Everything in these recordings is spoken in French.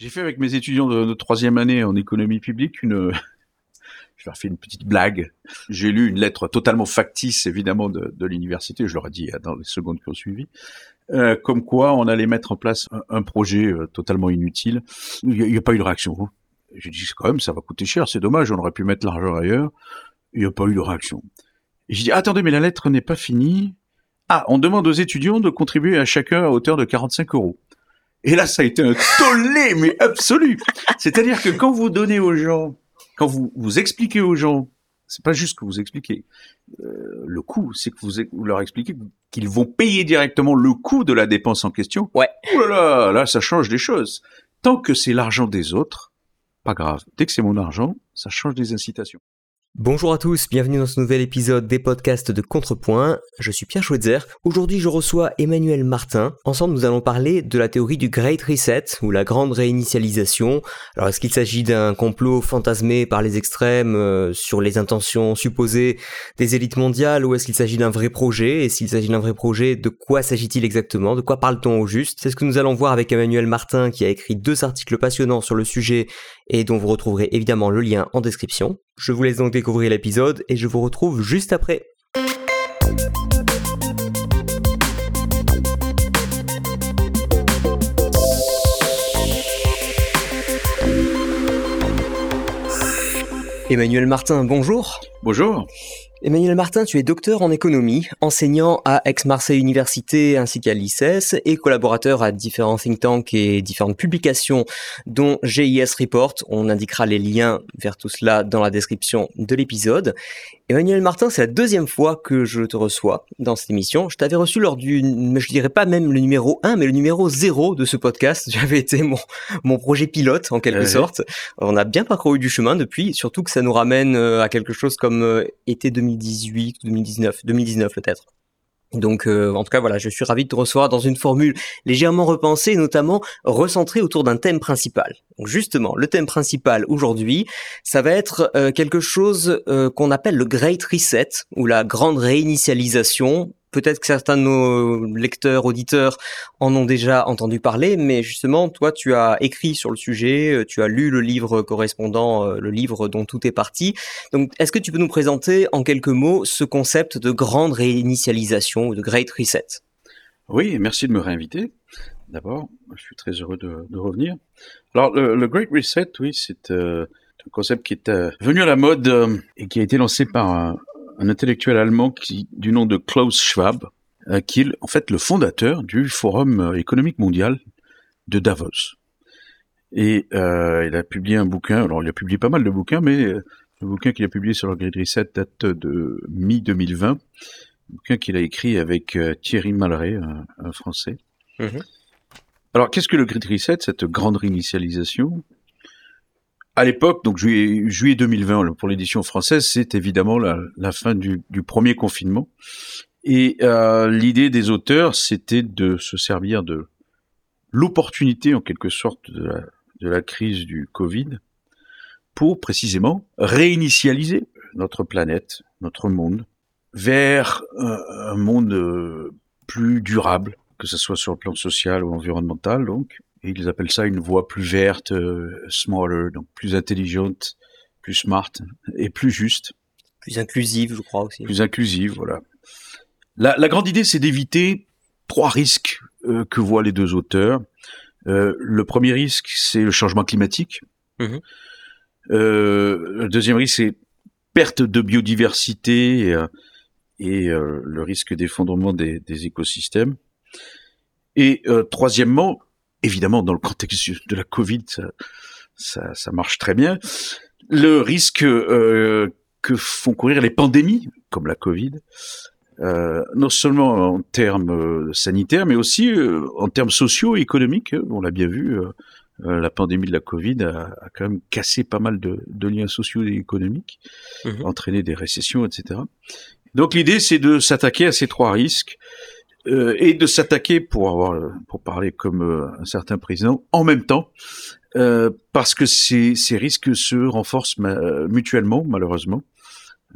J'ai fait avec mes étudiants de, troisième année en économie publique une, je leur fais une petite blague. J'ai lu une lettre totalement factice, évidemment, de, l'université. Je leur ai dit dans les secondes qui ont suivi, euh, comme quoi on allait mettre en place un, projet euh, totalement inutile. Il n'y a, pas eu de réaction. J'ai dit quand même, ça va coûter cher. C'est dommage, on aurait pu mettre l'argent ailleurs. Il n'y a pas eu de réaction. J'ai dit attendez, mais la lettre n'est pas finie. Ah, on demande aux étudiants de contribuer à chacun à hauteur de 45 euros. Et là, ça a été un tollé, mais absolu. C'est-à-dire que quand vous donnez aux gens, quand vous, vous expliquez aux gens, c'est pas juste que vous expliquez euh, le coût, c'est que vous, leur expliquez qu'ils vont payer directement le coût de la dépense en question. Ouais. Ouh là là, là, ça change des choses. Tant que c'est l'argent des autres, pas grave. Dès que c'est mon argent, ça change des incitations. Bonjour à tous, bienvenue dans ce nouvel épisode des podcasts de Contrepoint. Je suis Pierre Schweitzer. Aujourd'hui, je reçois Emmanuel Martin. Ensemble, nous allons parler de la théorie du Great Reset ou la grande réinitialisation. Alors, est-ce qu'il s'agit d'un complot fantasmé par les extrêmes euh, sur les intentions supposées des élites mondiales ou est-ce qu'il s'agit d'un vrai projet? Et s'il s'agit d'un vrai projet, de quoi s'agit-il exactement? De quoi parle-t-on au juste? C'est ce que nous allons voir avec Emmanuel Martin qui a écrit deux articles passionnants sur le sujet et dont vous retrouverez évidemment le lien en description. Je vous laisse donc découvrir l'épisode et je vous retrouve juste après. Emmanuel Martin, bonjour. Bonjour. Emmanuel Martin, tu es docteur en économie, enseignant à Aix-Marseille Université ainsi qu'à l'ICES et collaborateur à différents think tanks et différentes publications dont GIS Report. On indiquera les liens vers tout cela dans la description de l'épisode. Emmanuel Martin, c'est la deuxième fois que je te reçois dans cette émission. Je t'avais reçu lors du, je dirais pas même le numéro 1, mais le numéro 0 de ce podcast. Tu avais été mon, mon projet pilote, en quelque sorte. On a bien parcouru du chemin depuis, surtout que ça nous ramène euh, à quelque chose comme euh, été 2018, 2019, 2019 peut-être. Donc, euh, en tout cas, voilà, je suis ravi de te recevoir dans une formule légèrement repensée, notamment recentrée autour d'un thème principal. Justement, le thème principal aujourd'hui, ça va être euh, quelque chose euh, qu'on appelle le Great Reset ou la grande réinitialisation peut-être que certains de nos lecteurs, auditeurs en ont déjà entendu parler, mais justement, toi, tu as écrit sur le sujet, euh, tu as lu le livre correspondant, euh, le livre dont tout est parti. Donc, est-ce que tu peux nous présenter en quelques mots ce concept de grande réinitialisation ou de Great Reset? Oui, merci de me réinviter. D'abord, je suis très heureux de, revenir. Alors, le, Great Reset, oui, c'est euh, un concept qui est venu à la mode et qui a été lancé par un intellectuel allemand qui, du nom de Klaus Schwab, euh, qui est en fait le fondateur du Forum euh, économique mondial de Davos. Et euh, il a publié un bouquin, alors il a publié pas mal de bouquins, mais le bouquin qu'il a publié sur le Great Reset date de mi-2020, un bouquin qu'il a écrit avec Thierry Malray, un, Français. Mhm. Alors qu'est-ce que le Great Reset, cette grande réinitialisation? À l'époque, donc juillet, juillet 2020 pour l'édition française, c'est évidemment la, fin du, premier confinement. Et euh, l'idée des auteurs, c'était de se servir de l'opportunité, en quelque sorte, de la, crise du Covid pour précisément réinitialiser notre planète, notre monde, vers un, monde euh, plus durable, que ce soit sur le plan social ou environnemental, donc, et ils appellent ça une voie plus verte, euh, smaller, donc plus intelligente, plus smart et plus juste. Plus inclusive, je crois aussi. Plus inclusive, voilà. La, la grande idée, c'est d'éviter trois risques euh, que voient les deux auteurs. Euh, le premier risque, c'est le changement climatique. Mhm. le deuxième risque, c'est perte de biodiversité et, le risque d'effondrement des, des, écosystèmes. Et troisièmement, évidemment, dans le contexte de la Covid, ça, ça, marche très bien. Le risque euh, que font courir les pandémies, comme la Covid, euh, non seulement en termes euh, sanitaires, mais aussi euh, en termes sociaux et économiques. On l'a bien vu, la pandémie de la Covid a, a, quand même cassé pas mal de, de liens sociaux et économiques, mmh entraîné des récessions, etc. Donc l'idée, c'est de s'attaquer à ces trois risques euh, et de s'attaquer, pour avoir, pour parler comme euh, un certain président, en même temps, euh, parce que ces, ces, risques se renforcent mutuellement, malheureusement.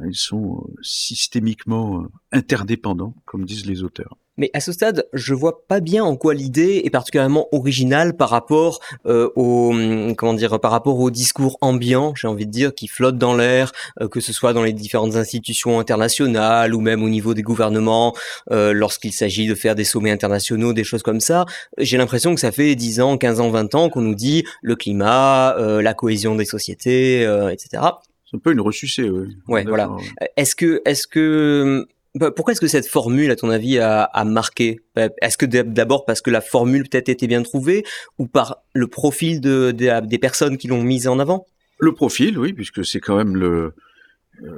Ils sont systémiquement interdépendants, comme disent les auteurs. Mais à ce stade, je vois pas bien en quoi l'idée est particulièrement originale par rapport euh, au hum, comment dire par rapport au discours ambiant, j'ai envie de dire, qui flotte dans l'air, euh, que ce soit dans les différentes institutions internationales ou même au niveau des gouvernements, euh, lorsqu'il s'agit de faire des sommets internationaux, des choses comme ça. J'ai l'impression que ça fait 10 ans, 15 ans, 20 ans qu'on nous dit le climat, la cohésion des sociétés, etc. C'est un peu une ressucée, oui. Ouais, voilà. Est-ce que, est-ce que bah, pourquoi est-ce que cette formule, à ton avis, a, marqué? Bah, Est-ce que d'abord parce que la formule peut-être était bien trouvée ou par le profil de, des personnes qui l'ont mise en avant? Le profil, oui, puisque c'est quand même le, euh,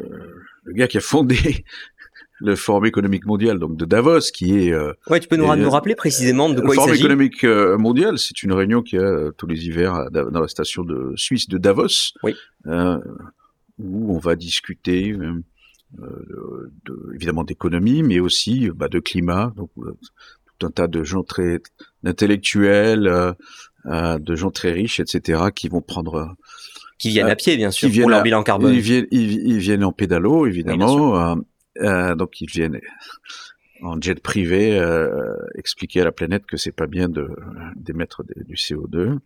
le gars qui a fondé le Forum économique mondial, donc de Davos, qui est. Euh, ouais, tu peux nous, nous, rappeler précisément de quoi il s'agit? Le Forum économique euh, mondial, c'est une réunion qui a tous les hivers dans la station de Suisse de Davos, oui. où on va discuter euh, de, évidemment d'économie, mais aussi bah, de climat. Donc, euh, tout un tas de gens très intellectuels, euh, de gens très riches, etc., qui vont prendre qui viennent à pied, bien sûr, pour leur bilan carbone. Ils viennent, ils, viennent en pédalo, évidemment. euh, donc ils viennent en jet privé euh, expliquer à la planète que c'est pas bien de d'émettre du CO2.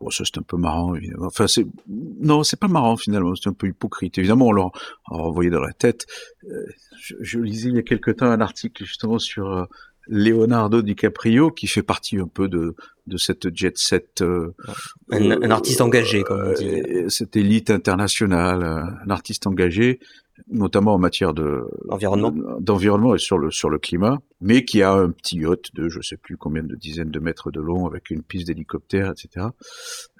Bon, ça c'est un peu marrant, évidemment. Enfin, c'est non, c'est pas marrant finalement. C'est un peu hypocrite. Évidemment, on leur a envoyé dans la tête. Euh, je, lisais il y a quelque temps un article justement sur euh, Leonardo DiCaprio qui fait partie un peu de de cette jet set. Euh, un, artiste engagé, comme on dit. Cette élite internationale, un artiste engagé notamment en matière de d'environnement et sur le sur le climat, mais qui a un petit yacht de je sais plus combien de dizaines de mètres de long avec une piste d'hélicoptère, etc.,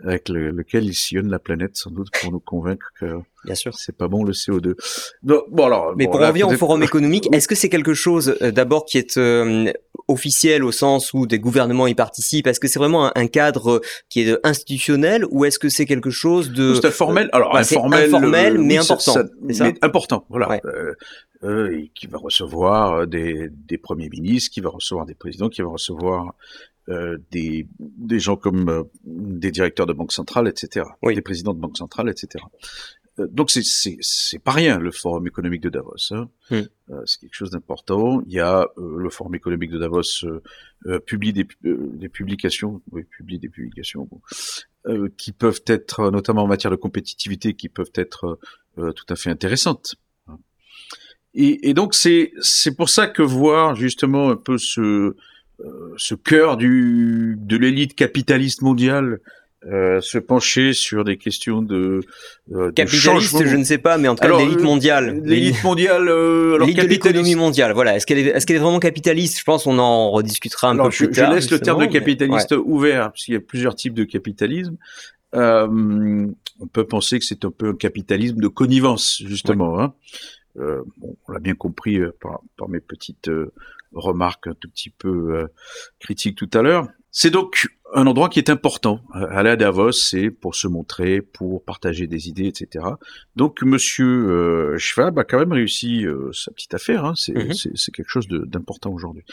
avec lequel il sillonne la planète sans doute pour nous convaincre que Bien sûr. c'est pas bon le CO2. bon alors. Mais pour revenir au forum économique, est-ce que c'est quelque chose euh, d'abord qui est euh, officiel au sens où des gouvernements y participent? Est-ce que c'est vraiment un, cadre qui est institutionnel ou est-ce que c'est quelque chose de C'est informel. Alors informel, informel mais important. mais important, voilà. Euh, euh, qui va recevoir des, des premiers ministres, qui va recevoir des présidents, qui va recevoir euh, des, des gens comme euh, des directeurs de banque centrale, etc., oui. des présidents de banque centrale, etc. Euh, donc c'est c'est pas rien le forum économique de Davos. Hein. Euh, c'est quelque chose d'important. Il y a euh, le forum économique de Davos publie des, des publications, oui, publie des publications bon, qui peuvent être, notamment en matière de compétitivité, qui peuvent être tout à fait intéressantes. Et, et donc c'est c'est pour ça que voir justement un peu ce ce cœur du de l'élite capitaliste mondiale euh, se pencher sur des questions de, euh, capitaliste, je ne sais pas, mais en tout cas l'élite mondiale, l'élite mondiale, euh, alors de l'économie mondiale. Voilà, est-ce qu'elle est, est-ce qu'elle est vraiment capitaliste? Je pense qu'on en rediscutera un peu plus tard. Je laisse le terme de capitaliste ouvert, parce qu'il y a plusieurs types de capitalisme. Euh, on peut penser que c'est un peu un capitalisme de connivence, justement. Hein. Euh, bon, on l'a bien compris euh, par, par, mes petites remarques un tout petit peu critiques tout à l'heure. C'est donc un endroit qui est important. Aller à Davos, c'est pour se montrer, pour partager des idées, etc. Donc, Monsieur euh, Schwab a quand même réussi euh, sa petite affaire. Hein. Mhm. C'est quelque chose d'important aujourd'hui.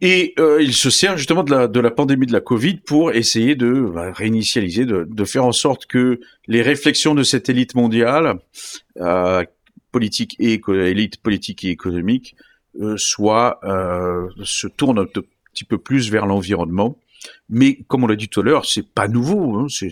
Et euh, il se sert justement de la, de la pandémie de la Covid pour essayer de bah, réinitialiser, de, de, faire en sorte que les réflexions de cette élite mondiale, euh, politique et élite politique et économique, euh, soient se tournent petit peu plus vers l'environnement. Mais comme on l'a dit tout à l'heure, c'est pas nouveau. Hein, c'est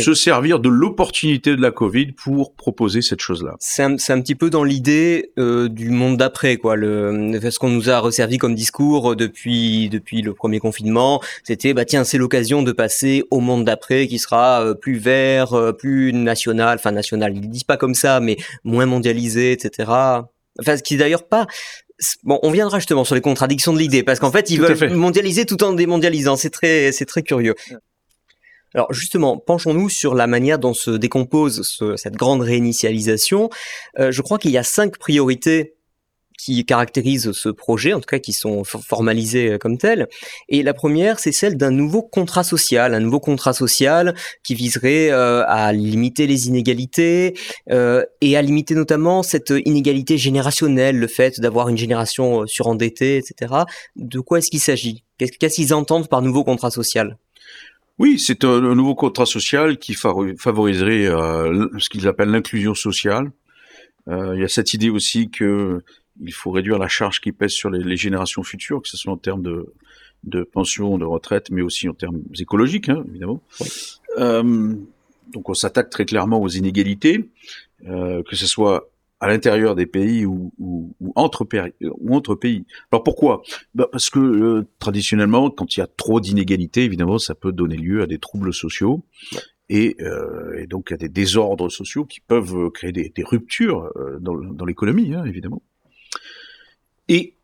se servir de l'opportunité de la Covid pour proposer cette chose-là. C'est un, un, petit peu dans l'idée euh, du monde d'après, quoi. Le, ce qu'on nous a resservi comme discours depuis depuis le premier confinement, c'était bah tiens, c'est l'occasion de passer au monde d'après qui sera euh, plus vert, euh, plus national, enfin national. Ils disent pas comme ça, mais moins mondialisé, etc. Enfin, ce qui d'ailleurs pas Bon, on viendra justement sur les contradictions de l'idée, parce qu'en fait, ils veulent mondialiser tout en démondialisant. C'est très, c'est très curieux. Alors justement, penchons-nous sur la manière dont se décompose cette grande réinitialisation. Euh, je crois qu'il y a cinq priorités qui caractérisent ce projet, en tout cas qui sont formalisés euh, comme tels. Et la première, c'est celle d'un nouveau contrat social, un nouveau contrat social qui viserait euh, à limiter les inégalités euh, et à limiter notamment cette inégalité générationnelle, le fait d'avoir une génération surendettée, etc. De quoi est-ce qu'il s'agit? Qu'est-ce qu'ils entendent par nouveau contrat social? Oui, c'est un, nouveau contrat social qui favoriserait ce qu'ils appellent l'inclusion sociale. il y a cette idée aussi que il faut réduire la charge qui pèse sur les, générations futures, que ce soit en termes de, de pension, de retraite, mais aussi en termes écologiques, hein, évidemment. Euh, donc on s'attaque très clairement aux inégalités, euh, que ce soit à l'intérieur des pays ou, ou, ou, entre, ou entre pays. Alors pourquoi? Bah Parce que euh, traditionnellement, quand il y a trop d'inégalités, évidemment, ça peut donner lieu à des troubles sociaux. Et, euh, et, donc à des désordres sociaux qui peuvent créer des, des ruptures dans, dans l'économie, hein, évidemment. Et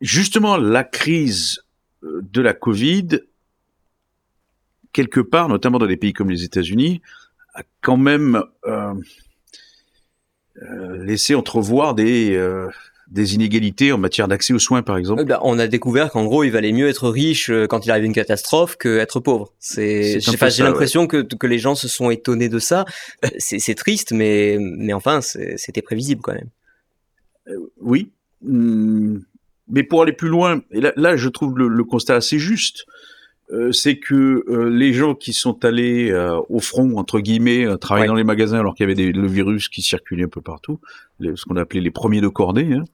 justement, la crise euh, de la Covid, quelque part, notamment dans des pays comme les États-Unis, a quand même euh, euh, laissé entrevoir des, euh, des inégalités en matière d'accès aux soins, par exemple. Bah, on a découvert qu'en gros, il valait mieux être riche quand il arrive une catastrophe que être pauvre. C'est, j'ai l'impression que, que les gens se sont étonnés de ça. c'est triste, mais, mais enfin, c'était prévisible quand même. oui. Hum, mais pour aller plus loin, et là, là je trouve le, le constat assez juste. Euh, c'est que euh, les gens qui sont allés euh, au front, entre guillemets, travailler dans les magasins alors qu'il y avait des, le virus qui circulait un peu partout, ce qu'on appelait les premiers de cordée, hein,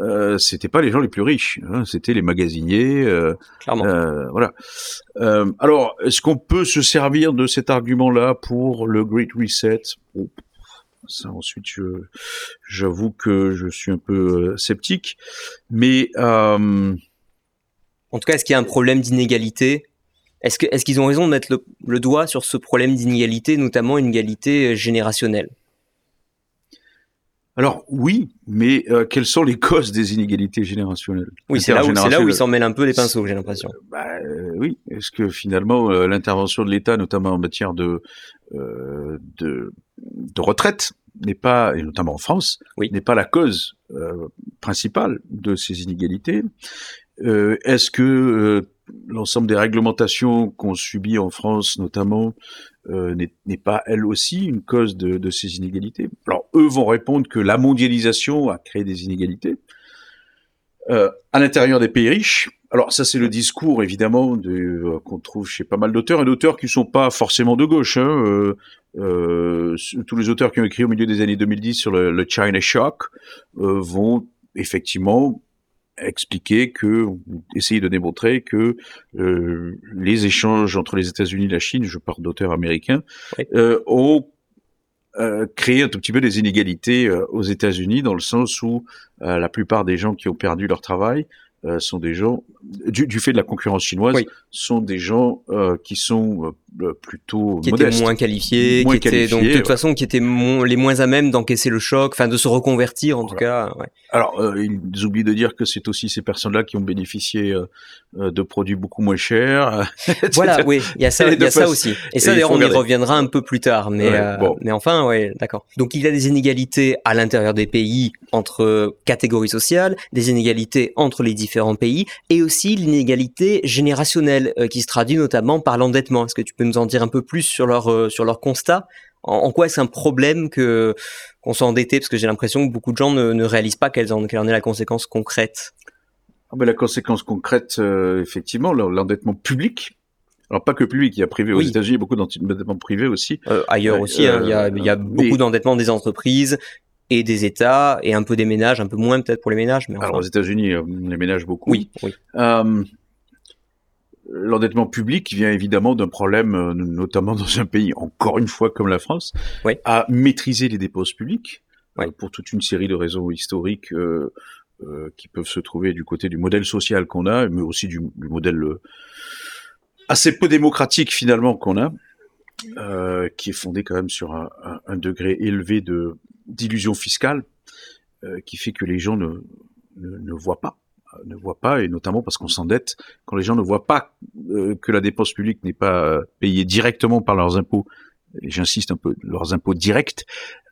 euh, c'était pas les gens les plus riches, hein, c'était les magasiniers. Clairement. voilà. alors, est-ce qu'on peut se servir de cet argument-là pour le Great Reset? Ça, ensuite, j'avoue que je suis un peu sceptique, mais en tout cas, est-ce qu'il y a un problème d'inégalité? Est-ce qu'ils est ont raison de mettre le, doigt sur ce problème d'inégalité, notamment une égalité euh, générationnelle? Alors oui, mais euh, quelles sont les causes des inégalités générationnelles? Oui, c'est là, où, ils s'en mêlent un peu les pinceaux, j'ai l'impression. Bah, euh, oui, est-ce que finalement l'intervention de l'État, notamment en matière de, de, de retraite, n'est pas, et notamment en France, oui. n'est pas la cause principale de ces inégalités Est-ce que l'ensemble des réglementations qu'on subit en France, notamment, euh, n'est pas elle aussi une cause de, de, ces inégalités? Alors eux vont répondre que la mondialisation a créé des inégalités euh, à l'intérieur des pays riches. Alors ça c'est le discours évidemment euh, qu'on trouve chez pas mal d'auteurs et d'auteurs qui sont pas forcément de gauche. Hein, euh, euh, tous les auteurs qui ont écrit au milieu des années 2010 sur le, le China Shock vont effectivement expliquer que, essayer de démontrer que euh, les échanges entre les États-Unis et la Chine, je parle d'auteurs américains, euh, ont euh, créé un tout petit peu des inégalités euh, aux États-Unis dans le sens où euh, la plupart des gens qui ont perdu leur travail euh, sont des gens, du, du, fait de la concurrence chinoise, oui. sont des gens euh, qui sont euh, plutôt qui étaient moins qualifiés, moins qui étaient donc de toute façon qui étaient les moins à même d'encaisser le choc, enfin de se reconvertir en voilà. tout cas. Ouais. Alors euh, ils oublient de dire que c'est aussi ces personnes-là qui ont bénéficié de produits beaucoup moins chers. voilà, oui, il y a ça, il y a ça aussi. Et ça d'ailleurs on y reviendra un peu plus tard, mais ouais, bon. mais enfin ouais, d'accord. Donc il y a des inégalités à l'intérieur des pays entre catégories sociales, des inégalités entre les différents pays, et aussi l'inégalité générationnelle euh, qui se traduit notamment par l'endettement. Est-ce que tu peux nous en dire un peu plus sur leur, euh, sur leur constat? En, quoi est-ce un problème que qu'on soit endetté? Parce que j'ai l'impression que beaucoup de gens ne, ne réalisent pas quelle en, quelle en est la conséquence concrète. Ah ben la conséquence concrète, euh, effectivement, l'endettement public, alors pas que public, il y a privé aux Oui. États-Unis, il y a beaucoup d'endettement privé aussi. Euh, ailleurs aussi, hein, il y a, il y a beaucoup mais- d'endettement des entreprises et des États, et un peu des ménages, un peu moins peut-être pour les ménages, mais enfin, Alors aux États-Unis, les ménages beaucoup. oui, oui. L'endettement public vient évidemment d'un problème, euh, notamment dans un pays, encore une fois comme la France, Oui. à maîtriser les dépenses publiques Oui. euh, pour toute une série de raisons historiques euh, euh, qui peuvent se trouver du côté du modèle social qu'on a, mais aussi du, du modèle assez peu démocratique finalement qu'on a, qui est fondé quand même sur un, un- un degré élevé de d'illusion fiscale, qui fait que les gens ne, ne, ne voient pas ne voient pas, et notamment parce qu'on s'endette, quand les gens ne voient pas euh, que la dépense publique n'est pas euh, payée directement par leurs impôts, et j'insiste un peu, leurs impôts directs,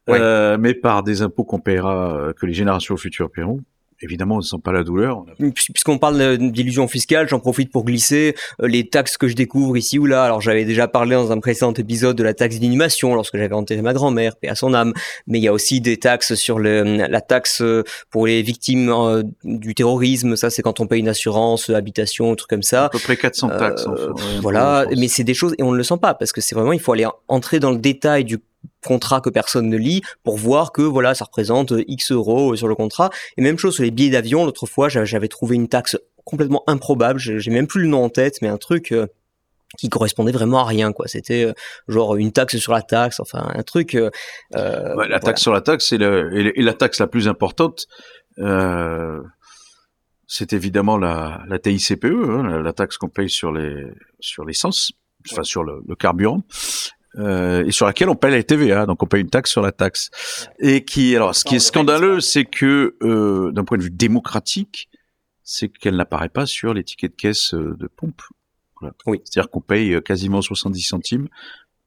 Ouais. euh, mais par des impôts qu'on paiera, euh, que les générations futures paieront. Évidemment, on ne sent pas la douleur. Puis- Puisqu'on parle euh, d'illusion fiscale, j'en profite pour glisser euh, les taxes que je découvre ici ou là. Alors j'avais déjà parlé dans un précédent épisode de la taxe d'inhumation lorsque j'avais enterré ma grand-mère, paix à son âme. Mais il y a aussi des taxes sur le, la taxe euh, pour les victimes euh, du terrorisme. Ça, c'est quand on paye une assurance, euh, habitation, un truc comme ça. à peu près 400 taxes. Euh, enfin, ouais, voilà, en mais c'est des choses et on ne le sent pas parce que c'est vraiment il faut aller entrer dans le détail du contrat que personne ne lit pour voir que voilà ça représente X euros sur le contrat. Et même chose sur les billets d'avion. L'autre fois, j'avais trouvé une taxe complètement improbable. J'ai même plus le nom en tête, mais un truc qui correspondait vraiment à rien quoi c'était genre une taxe sur la taxe enfin un truc euh, la taxe sur la taxe et, la taxe la plus importante euh, c'est évidemment la, la TICPE, hein, la taxe qu'on paye sur les sur l'essence, enfin sur le, carburant, euh, et sur laquelle on paye la TVA, donc on paye une taxe sur la taxe. Et qui, alors, ce qui est scandaleux, c'est que euh, d'un point de vue démocratique, c'est qu'elle n'apparaît pas sur les tickets de caisse euh, de pompe. Oui. C'est-à-dire qu'on paye quasiment 70 centimes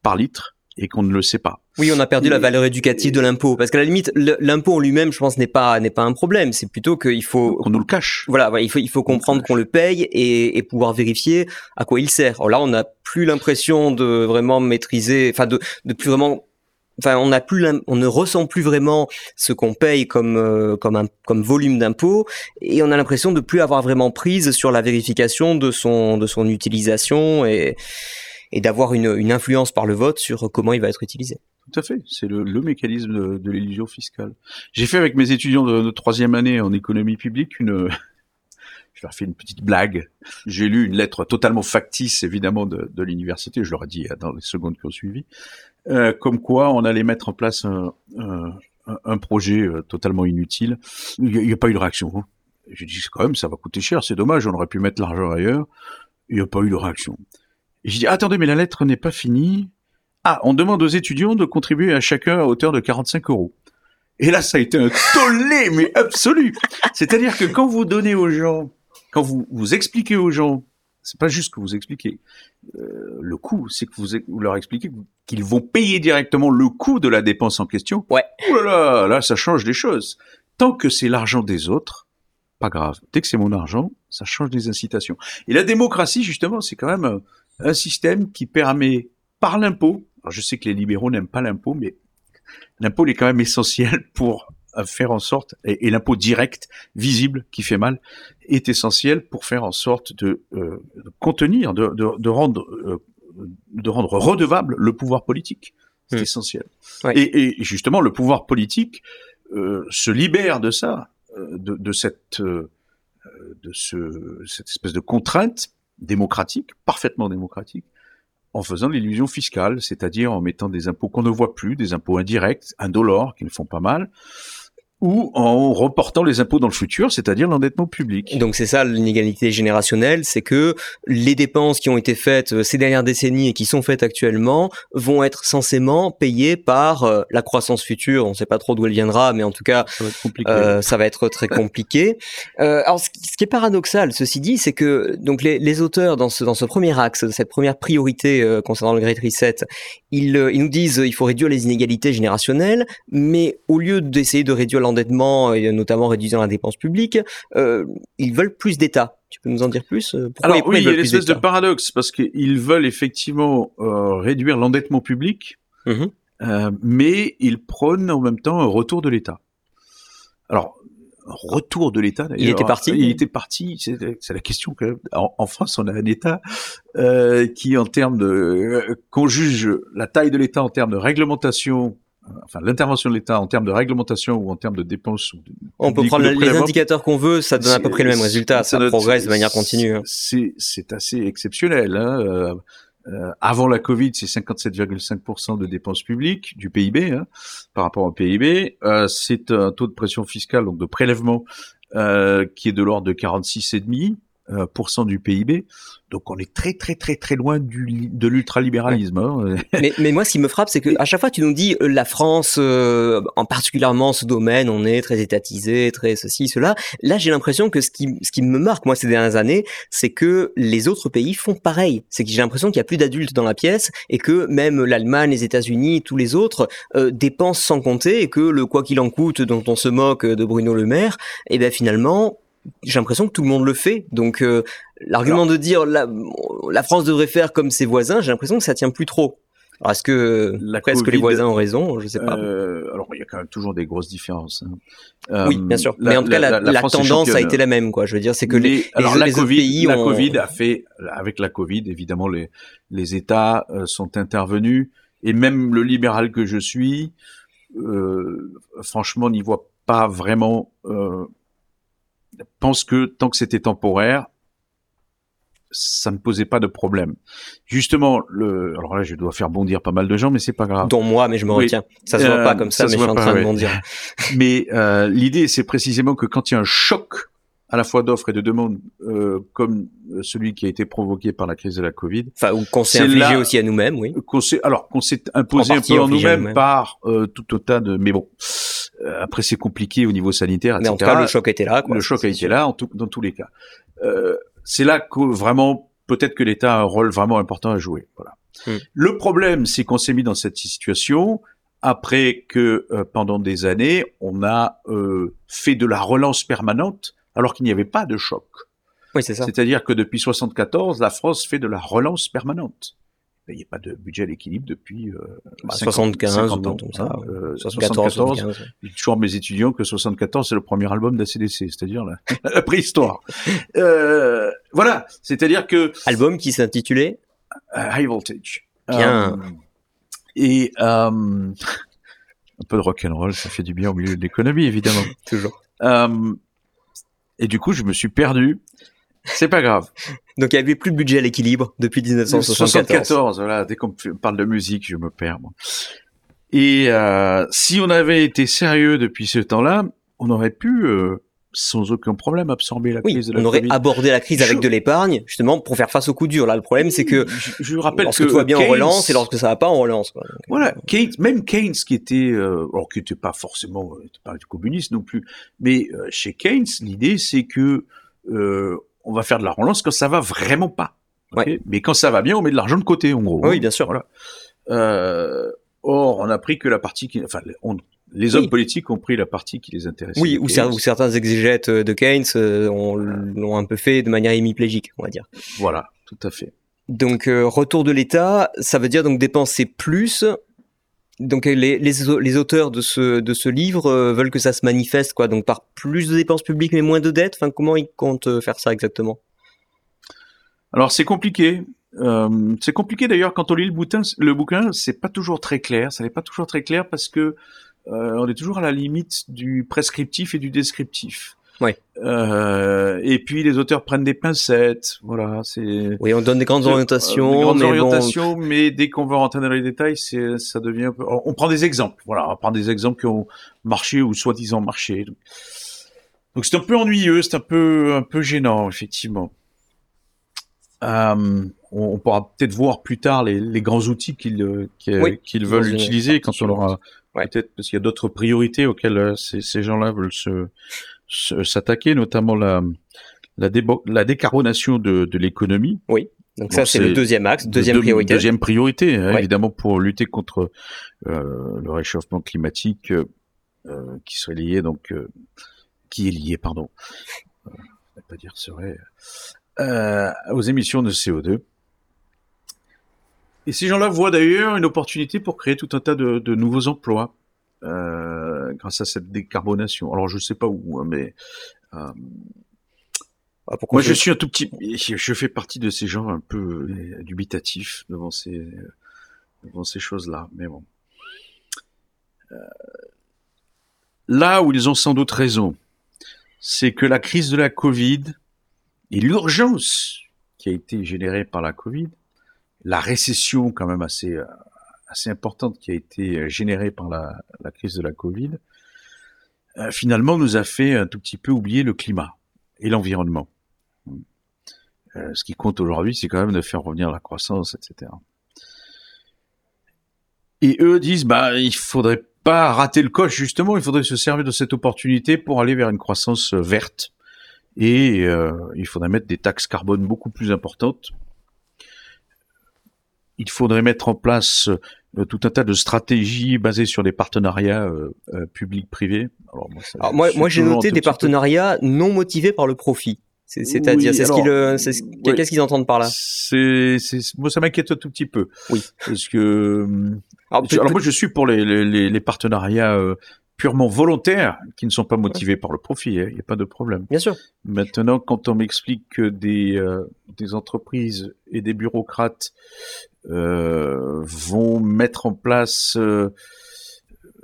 par litre et qu'on ne le sait pas. Oui, on a perdu la valeur éducative de l'impôt parce qu'à la limite, l'impôt en lui-même, je pense, n'est pas n'est pas un problème. C'est plutôt qu'il faut qu'on nous le cache. Voilà, il faut il faut comprendre qu'on le paye et, et, pouvoir vérifier à quoi il sert. Alors là, on n'a plus l'impression de vraiment maîtriser, enfin de de plus vraiment Enfin, on a plus, on ne ressent plus vraiment ce qu'on paye comme euh, comme un comme volume d'impôt, et on a l'impression de plus avoir vraiment prise sur la vérification de son de son utilisation et et d'avoir une, influence par le vote sur comment il va être utilisé. Tout à fait, c'est le, mécanisme de, de l'illusion fiscale. J'ai fait avec mes étudiants de, troisième année en économie publique une, je leur ai fait une petite blague. J'ai lu une lettre totalement factice, évidemment, de, de l'université, je leur ai dit dans les secondes qui ont suivi, euh, comme quoi on allait mettre en place un, projet euh, totalement inutile. Il n'y a, pas eu de réaction. J'ai dit, quand même, ça va coûter cher, c'est dommage, on aurait pu mettre l'argent ailleurs. Il n'y a pas eu de réaction. Et je dis, attendez, mais la lettre n'est pas finie. Ah, on demande aux étudiants de contribuer à chacun à hauteur de 45 euros. Et là, ça a été un tollé, mais absolu. C'est-à-dire que quand vous donnez aux gens, quand vous, vous expliquez aux gens, c'est pas juste que vous expliquez euh, le coût, c'est que vous, vous, leur expliquez qu'ils vont payer directement le coût de la dépense en question. Ouais. Oh là là, là, ça change des choses. Tant que c'est l'argent des autres, pas grave. Dès que c'est mon argent, ça change des incitations. Et la démocratie, justement, c'est quand même un système qui permet, par l'impôt, alors je sais que les libéraux n'aiment pas l'impôt, mais l'impôt est quand même essentiel pour euh, faire en sorte, et, l'impôt direct, visible, qui fait mal, est essentiel pour faire en sorte de, euh, contenir, de, de, de rendre, euh, de rendre redevable le pouvoir politique. C'est mmh. essentiel. Et, et, justement, le pouvoir politique euh, se libère de ça, de, de cette, de ce, cette espèce de contrainte démocratique, parfaitement démocratique, en faisant l'illusion fiscale, c'est-à-dire en mettant des impôts qu'on ne voit plus, des impôts indirects, indolores, qui ne font pas mal, ou en reportant les impôts dans le futur, c'est-à-dire l'endettement public. Donc c'est ça l'inégalité générationnelle, c'est que les dépenses qui ont été faites euh, ces dernières décennies et qui sont faites actuellement vont être censément payées par euh, la croissance future. On ne sait pas trop d'où elle viendra, mais en tout cas, ça va être, euh, ça va être très compliqué. euh, alors ce qui, est paradoxal, ceci dit, c'est que donc les, les, auteurs dans ce dans ce premier axe, cette première priorité euh, concernant le Great Reset, ils, ils nous disent il faut réduire les inégalités générationnelles, mais au lieu d'essayer de réduire endettement et notamment réduisant la dépense publique, euh, ils veulent plus d'État. Tu peux nous en dire plus euh, Pourquoi Alors oui, il y a une espèce de paradoxe parce qu'ils veulent effectivement euh, réduire l'endettement public, mmh mais ils prônent en même temps un retour de l'État. Alors retour de l'État. Il était parti. Il était parti. C'est la question que en, en, France, on a un État euh, qui, en termes de, qu'on juge la taille de l'État en termes de réglementation enfin l'intervention de l'État en termes de réglementation ou en termes de dépenses. On peut prendre les indicateurs qu'on veut, ça donne à peu près le même résultat, ça, progresse de manière continue. Hein. C'est assez exceptionnel. Hein. Euh, euh, avant la Covid, c'est 57,5% de dépenses publiques du PIB hein, par rapport au PIB. Euh, c'est un taux de pression fiscale, donc de prélèvement, euh, qui est de l'ordre de 46,5%. Euh, du PIB. Donc on est très très très très loin du, de l'ultralibéralisme. Hein. mais, mais, moi, ce qui me frappe, c'est que à chaque fois, tu nous dis euh, la France, euh, en particulièrement ce domaine, on est très étatisé, très ceci, cela. Là, j'ai l'impression que ce qui, ce qui me marque moi ces dernières années, c'est que les autres pays font pareil. C'est que j'ai l'impression qu'il y a plus d'adultes dans la pièce et que même l'Allemagne, les États-Unis, tous les autres euh, dépensent sans compter et que le quoi qu'il en coûte dont on se moque de Bruno Le Maire, et eh ben finalement j'ai l'impression que tout le monde le fait. Donc euh, l'argument de dire la, la, France devrait faire comme ses voisins, j'ai l'impression que ça tient plus trop. est-ce que, est-ce que les voisins ont raison? Je sais pas. Euh, alors il y a quand même toujours des grosses différences. Hein. oui, bien sûr. Mais en tout cas, la, la tendance a été la même, quoi. Je veux dire, c'est que les, alors, la COVID, pays la Covid a fait, avec la Covid, évidemment, les les États euh, sont intervenus Et même le libéral que je suis, euh, franchement, n'y voit pas vraiment. Euh, pense que tant que c'était temporaire, ça ne posait pas de problème. Justement, le, alors là, je dois faire bondir pas mal de gens, mais c'est pas grave. Dont moi, mais je me retiens. Ça se voit pas comme ça, mais je suis en train de bondir. mais euh, l'idée, c'est précisément que quand il y a un choc à la fois d'offres et de demandes, euh, comme celui qui a été provoqué par la crise de la Covid. Enfin, ou qu'on s'est infligé aussi à nous-mêmes, oui. Qu'on alors qu'on s'est imposé un peu en nous-mêmes par euh, tout autant de. Mais bon, euh, après c'est compliqué au niveau sanitaire, etc. Mais en tout cas, le choc était là. Quoi. Le choc été là, en tout, dans tous les cas. Euh, c'est là que vraiment, peut-être que l'État a un rôle vraiment important à jouer. Voilà. Hmm. Le problème, c'est qu'on s'est mis dans cette situation après que euh, pendant des années, on a fait de la relance permanente alors qu'il n'y avait pas de choc. Oui, c'est ça. C'est-à-dire que depuis 74, la France fait de la relance permanente. Il n'y a pas de budget à l'équilibre depuis euh, 75 bah, 50 ans. Ça, euh, 74, 75, Je dis toujours mes étudiants que 74 c'est le premier album d'ACDC, c'est-à-dire la, la, préhistoire. euh, voilà, c'est-à-dire que album qui s'intitulait uh, High Voltage. Bien. Euh, et euh, un peu de rock and roll, ça fait du bien au milieu de l'économie évidemment. toujours. Euh, et du coup, je me suis perdu. C'est pas grave. Donc il n'y avait plus de budget à l'équilibre depuis 1974. 74, voilà. Dès qu'on parle de musique, je me perds. Moi. Et euh, si on avait été sérieux depuis ce temps-là, on aurait pu euh, sans aucun problème absorber la oui, crise de la on aurait Covid. abordé la crise avec Je- de l'épargne, justement, pour faire face au coup dur. Là, le problème, c'est que je, je rappelle lorsque que tout va bien, Keynes, on relance, et lorsque ça va pas, on relance. Quoi. Donc, Voilà, Keynes, même Keynes qui était, euh, alors qui n'était pas forcément, euh, pas du communiste non plus, mais euh, chez Keynes, l'idée c'est que euh, on va faire de la relance quand ça va vraiment pas. Ouais. Mais quand ça va bien, on met de l'argent de côté, en gros. Oui, bien sûr. Voilà. Euh, or, on a pris que la partie qui, enfin, on- les hommes Oui. politiques ont pris la partie qui les intéressait. Oui, ou, cer- certains exégètes de Keynes euh, ont- l'ont un peu fait de manière hémiplégique, on va dire. Voilà, tout à fait. Donc euh, retour de l'État, ça veut dire donc dépenser plus. Donc euh, les, auteurs de ce, de ce livre euh, veulent que ça se manifeste quoi, donc par plus de dépenses publiques mais moins de dettes. Comment ils comptent euh, faire ça exactement? Alors c'est compliqué. C'est compliqué d'ailleurs quand on lit le bouquin. Le bouquin, c'est pas toujours très clair. Ça n'est pas toujours très clair parce que on est toujours à la limite du prescriptif et du descriptif. Ouais. Euh, et puis les auteurs prennent des pincettes. Voilà, c'est Oui, on donne des grandes Euh, orientations, des grandes mais bon, orientations, mais dès qu'on veut rentrer dans les détails, c'est ça devient un peu. On prend des exemples. Voilà, on prend des exemples qui ont marché ou soi-disant marché. Donc- c'est un peu ennuyeux, c'est un peu un peu gênant effectivement. Euh, on, pourra peut-être voir plus tard les, les grands outils qu'ils euh, qu'ils Oui, veulent utiliser quand on aura. Ouais. peut-être parce qu'il y a d'autres priorités auxquelles ces, ces gens-là veulent se- s'attaquer, notamment la la, décarbonation de, de l'économie. donc ça c'est le deuxième axe, deuxième Deux- priorité. Deuxième priorité, hein, Ouais. évidemment, pour lutter contre euh, le réchauffement climatique euh, qui serait lié, donc, euh, qui est lié, pardon, je pas dire serait, aux émissions de CO2. Et ces gens-là voient d'ailleurs une opportunité pour créer tout un tas de, de nouveaux emplois grâce à cette décarbonation. Alors, je sais pas où, hein, mais euh, Ah, pourquoi moi, je suis un tout petit. Je fais partie de ces gens un peu euh, dubitatifs devant ces devant ces choses-là. Mais bon. Euh, Là où ils ont sans doute raison, c'est que la crise de la Covid et l'urgence qui a été générée par la Covid, la récession quand même assez euh, assez importante qui a été euh, générée par la, crise de la Covid, euh, finalement nous a fait un tout petit peu oublier le climat et l'environnement. Euh, ce qui compte aujourd'hui, c'est quand même de faire revenir la croissance, etc. Et eux disent, bah, il faudrait pas rater le coche, justement, il faudrait se servir de cette opportunité pour aller vers une croissance verte. Et il faudrait mettre des taxes carbone beaucoup plus importantes. Il faudrait mettre en place euh, tout un tas de stratégies basées sur des partenariats euh, euh, publics-privés. Alors, moi, Alors, moi, j'ai noté des peu- partenariats non motivés par le profit. C'est- C'est-à-dire, c'est ce qu'ils, euh, qu'est-ce qu'ils entendent par là? C'est, moi, ça m'inquiète un tout petit peu. Oui. Parce que, hum, Alors, moi, je suis pour les, les, les- les partenariats euh, purement volontaires qui ne sont pas motivés par le profit. hein, Il n'y a pas de problème. Bien sûr. Maintenant, quand on m'explique que des, euh, des entreprises et des bureaucrates euh, vont mettre en place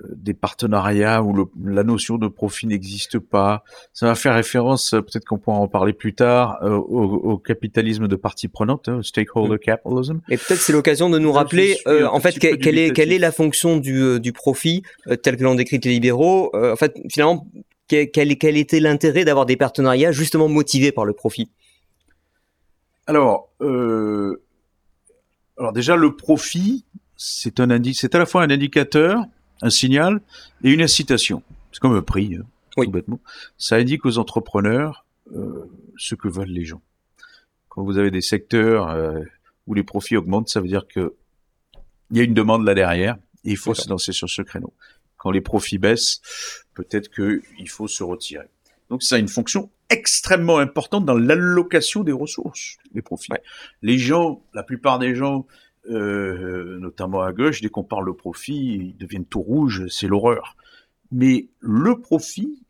euh, des partenariats où le, la notion de profit n'existe pas. Ça va faire référence, euh, peut-être qu'on pourra en parler plus tard, euh, au, au, capitalisme de parties prenantes, hein, stakeholder capitalism. Et peut-être c'est l'occasion de nous rappeler, euh, en fait, quelle est, quelle est la fonction du, du profit, tel que l'ont décrit les libéraux. en fait, finalement, quel, quel était l'intérêt d'avoir des partenariats justement motivés par le profit? Alors, euh, alors déjà, le profit, c'est un indice, c'est à la fois un indicateur, un signal et une incitation. C'est comme un prix, hein, oui. tout bêtement. Ça indique aux entrepreneurs euh, ce que veulent les gens. Quand vous avez des secteurs euh, où les profits augmentent, ça veut dire que il y a une demande là derrière et il faut se lancer sur ce créneau. Quand les profits baissent, peut-être qu'il faut se retirer. Donc ça a une fonction extrêmement importante dans l'allocation des ressources, des profits. Ouais. Les gens, la plupart des gens, euh, notamment à gauche, dès qu'on parle de profit, ils deviennent tout rouges, c'est l'horreur. Mais le profit,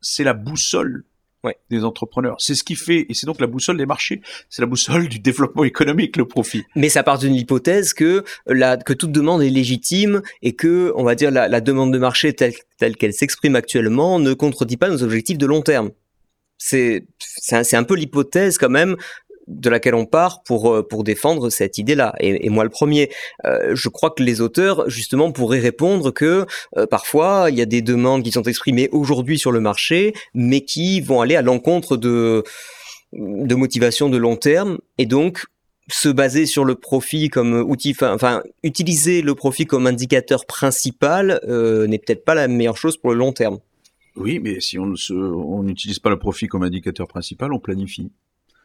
c'est la boussole ouais. des entrepreneurs. C'est ce qui fait, et c'est donc la boussole des marchés, c'est la boussole du développement économique, le profit. Mais ça part d'une hypothèse que la, que toute demande est légitime et que, on va dire, la, la demande de marché telle, telle qu'elle s'exprime actuellement ne contredit pas nos objectifs de long terme c'est c'est un, un, peu l'hypothèse quand même de laquelle on part pour pour défendre cette idée-là. Et, moi le premier, euh, je crois que les auteurs justement pourraient répondre que euh, parfois il y a des demandes qui sont exprimées aujourd'hui sur le marché, mais qui vont aller à l'encontre de de de long terme, et donc se baser sur le profit comme outil, enfin utiliser le profit comme indicateur principal euh, n'est peut-être pas la meilleure chose pour le long terme. Oui, mais si on n'utilise pas le profit comme indicateur principal, on planifie.